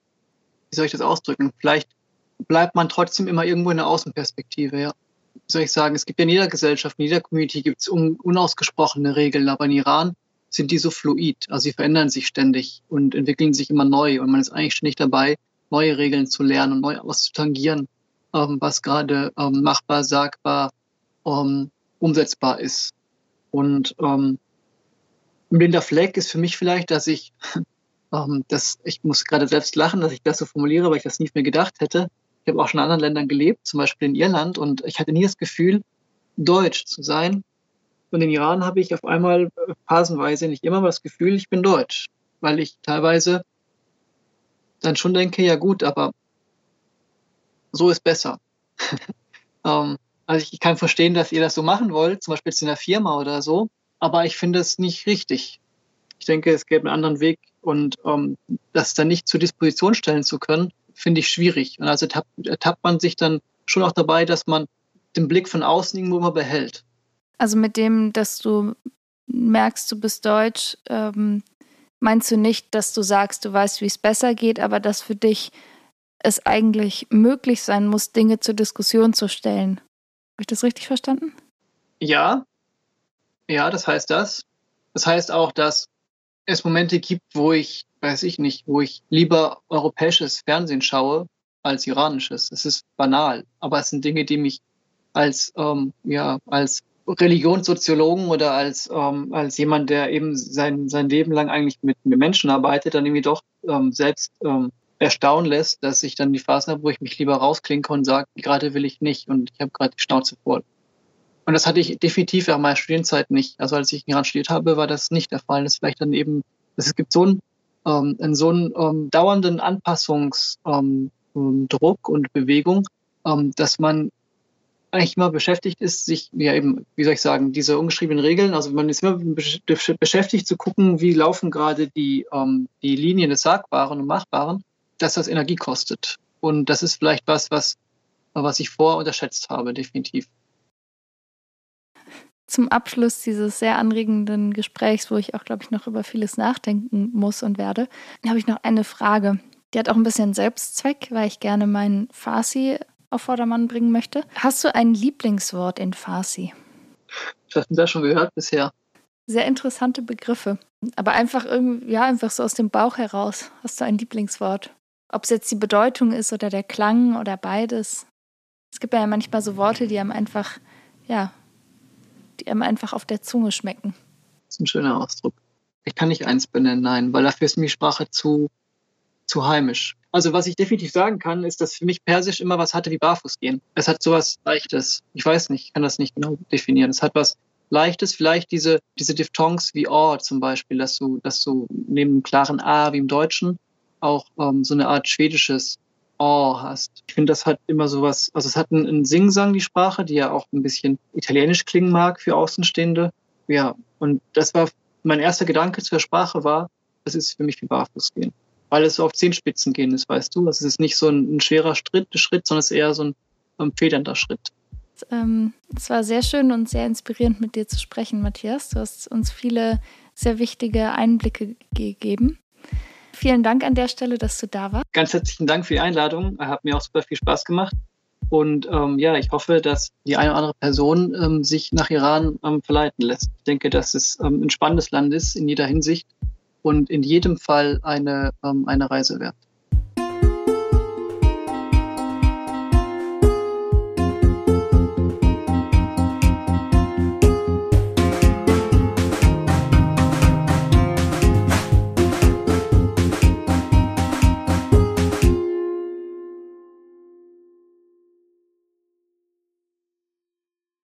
Speaker 2: wie soll ich das ausdrücken, vielleicht bleibt man trotzdem immer irgendwo in der Außenperspektive, ja. Soll ich sagen, es gibt ja in jeder Gesellschaft, in jeder Community gibt es un unausgesprochene Regeln, aber in Iran sind die so fluid, also sie verändern sich ständig und entwickeln sich immer neu und man ist eigentlich ständig dabei, neue Regeln zu lernen und neu auszutangieren, ähm, was gerade ähm, machbar, sagbar, ähm, umsetzbar ist. Und ähm, ein blinder Fleck ist für mich vielleicht, dass ich, ähm, das, ich muss gerade selbst lachen, dass ich das so formuliere, weil ich das nie mehr gedacht hätte, ich habe auch schon in anderen Ländern gelebt, zum Beispiel in Irland, und ich hatte nie das Gefühl, deutsch zu sein. Und in Iran habe ich auf einmal phasenweise nicht immer das Gefühl, ich bin deutsch, weil ich teilweise dann schon denke, ja gut, aber so ist besser. ähm, also ich kann verstehen, dass ihr das so machen wollt, zum Beispiel jetzt in der Firma oder so, aber ich finde es nicht richtig. Ich denke, es gäbe einen anderen Weg und ähm, das dann nicht zur Disposition stellen zu können, finde ich schwierig. Und also ertappt, ertappt man sich dann schon auch dabei, dass man den Blick von außen irgendwo immer behält.
Speaker 1: Also mit dem, dass du merkst, du bist deutsch, ähm, meinst du nicht, dass du sagst, du weißt, wie es besser geht, aber dass für dich es eigentlich möglich sein muss, Dinge zur Diskussion zu stellen. Habe ich das richtig verstanden?
Speaker 2: Ja, ja, das heißt das. Das heißt auch, dass es Momente gibt, wo ich, weiß ich nicht, wo ich lieber europäisches Fernsehen schaue als iranisches. Es ist banal, aber es sind Dinge, die mich als, ähm, ja, als Religionssoziologen oder als, ähm, als jemand, der eben sein, sein Leben lang eigentlich mit, Menschen arbeitet, dann irgendwie doch ähm, selbst ähm, erstaunen lässt, dass ich dann die Phasen habe, wo ich mich lieber rausklinke und sage, gerade will ich nicht und ich habe gerade die Schnauze voll. Und das hatte ich definitiv in meiner Studienzeit nicht. Also als ich in Iran studiert habe, war das nicht der Fall. Das vielleicht dann eben, es gibt so einen, ähm, einen so einen ähm, dauernden Anpassungsdruck ähm, und Bewegung, ähm, dass man eigentlich immer beschäftigt ist, sich, ja eben, wie soll ich sagen, diese ungeschriebenen Regeln, also man ist immer beschäftigt zu gucken, wie laufen gerade die, ähm, die Linien des Sagbaren und Machbaren, dass das Energie kostet. Und das ist vielleicht was, was, was ich vorher unterschätzt habe, definitiv.
Speaker 1: Zum Abschluss dieses sehr anregenden Gesprächs, wo ich auch, glaube ich, noch über vieles nachdenken muss und werde, habe ich noch eine Frage. Die hat auch ein bisschen Selbstzweck, weil ich gerne meinen Farsi auf Vordermann bringen möchte. Hast du ein Lieblingswort in Farsi?
Speaker 2: Was hast du da schon gehört bisher?
Speaker 1: Sehr interessante Begriffe. Aber einfach irgendwie, ja, einfach so aus dem Bauch heraus. Hast du ein Lieblingswort? Ob es jetzt die Bedeutung ist oder der Klang oder beides. Es gibt ja manchmal so Worte, die einem einfach, ja, die einem einfach auf der Zunge schmecken.
Speaker 2: Das ist ein schöner Ausdruck. Ich kann nicht eins benennen, nein, weil dafür ist mir die Sprache zu, zu heimisch. Also was ich definitiv sagen kann, ist, dass für mich Persisch immer was hatte wie Barfußgehen. Es hat sowas Leichtes. Ich weiß nicht, ich kann das nicht genau definieren. Es hat was Leichtes, vielleicht diese, diese Diphthongs wie Or zum Beispiel, dass du, dass du neben einem klaren A wie im Deutschen auch ähm, so eine Art schwedisches Or hast. Ich finde, das hat immer sowas, also es hat einen, einen Singsang, die Sprache, die ja auch ein bisschen italienisch klingen mag für Außenstehende. Ja, und das war mein erster Gedanke zur Sprache war, das ist für mich wie Barfußgehen weil es so auf Zehenspitzen gehen ist, weißt du. Also es ist nicht so ein, ein schwerer Schritt, Schritt, sondern es ist eher so ein, ein federnder Schritt.
Speaker 1: Ähm, es war sehr schön und sehr inspirierend, mit dir zu sprechen, Matthias. Du hast uns viele sehr wichtige Einblicke gegeben. Vielen Dank an der Stelle, dass du da warst.
Speaker 2: Ganz herzlichen Dank für die Einladung. Hat mir auch super viel Spaß gemacht. Und ähm, ja, ich hoffe, dass die eine oder andere Person ähm, sich nach Iran ähm, verleiten lässt. Ich denke, dass es ähm, ein spannendes Land ist in jeder Hinsicht und in jedem Fall eine, ähm, eine Reise wert.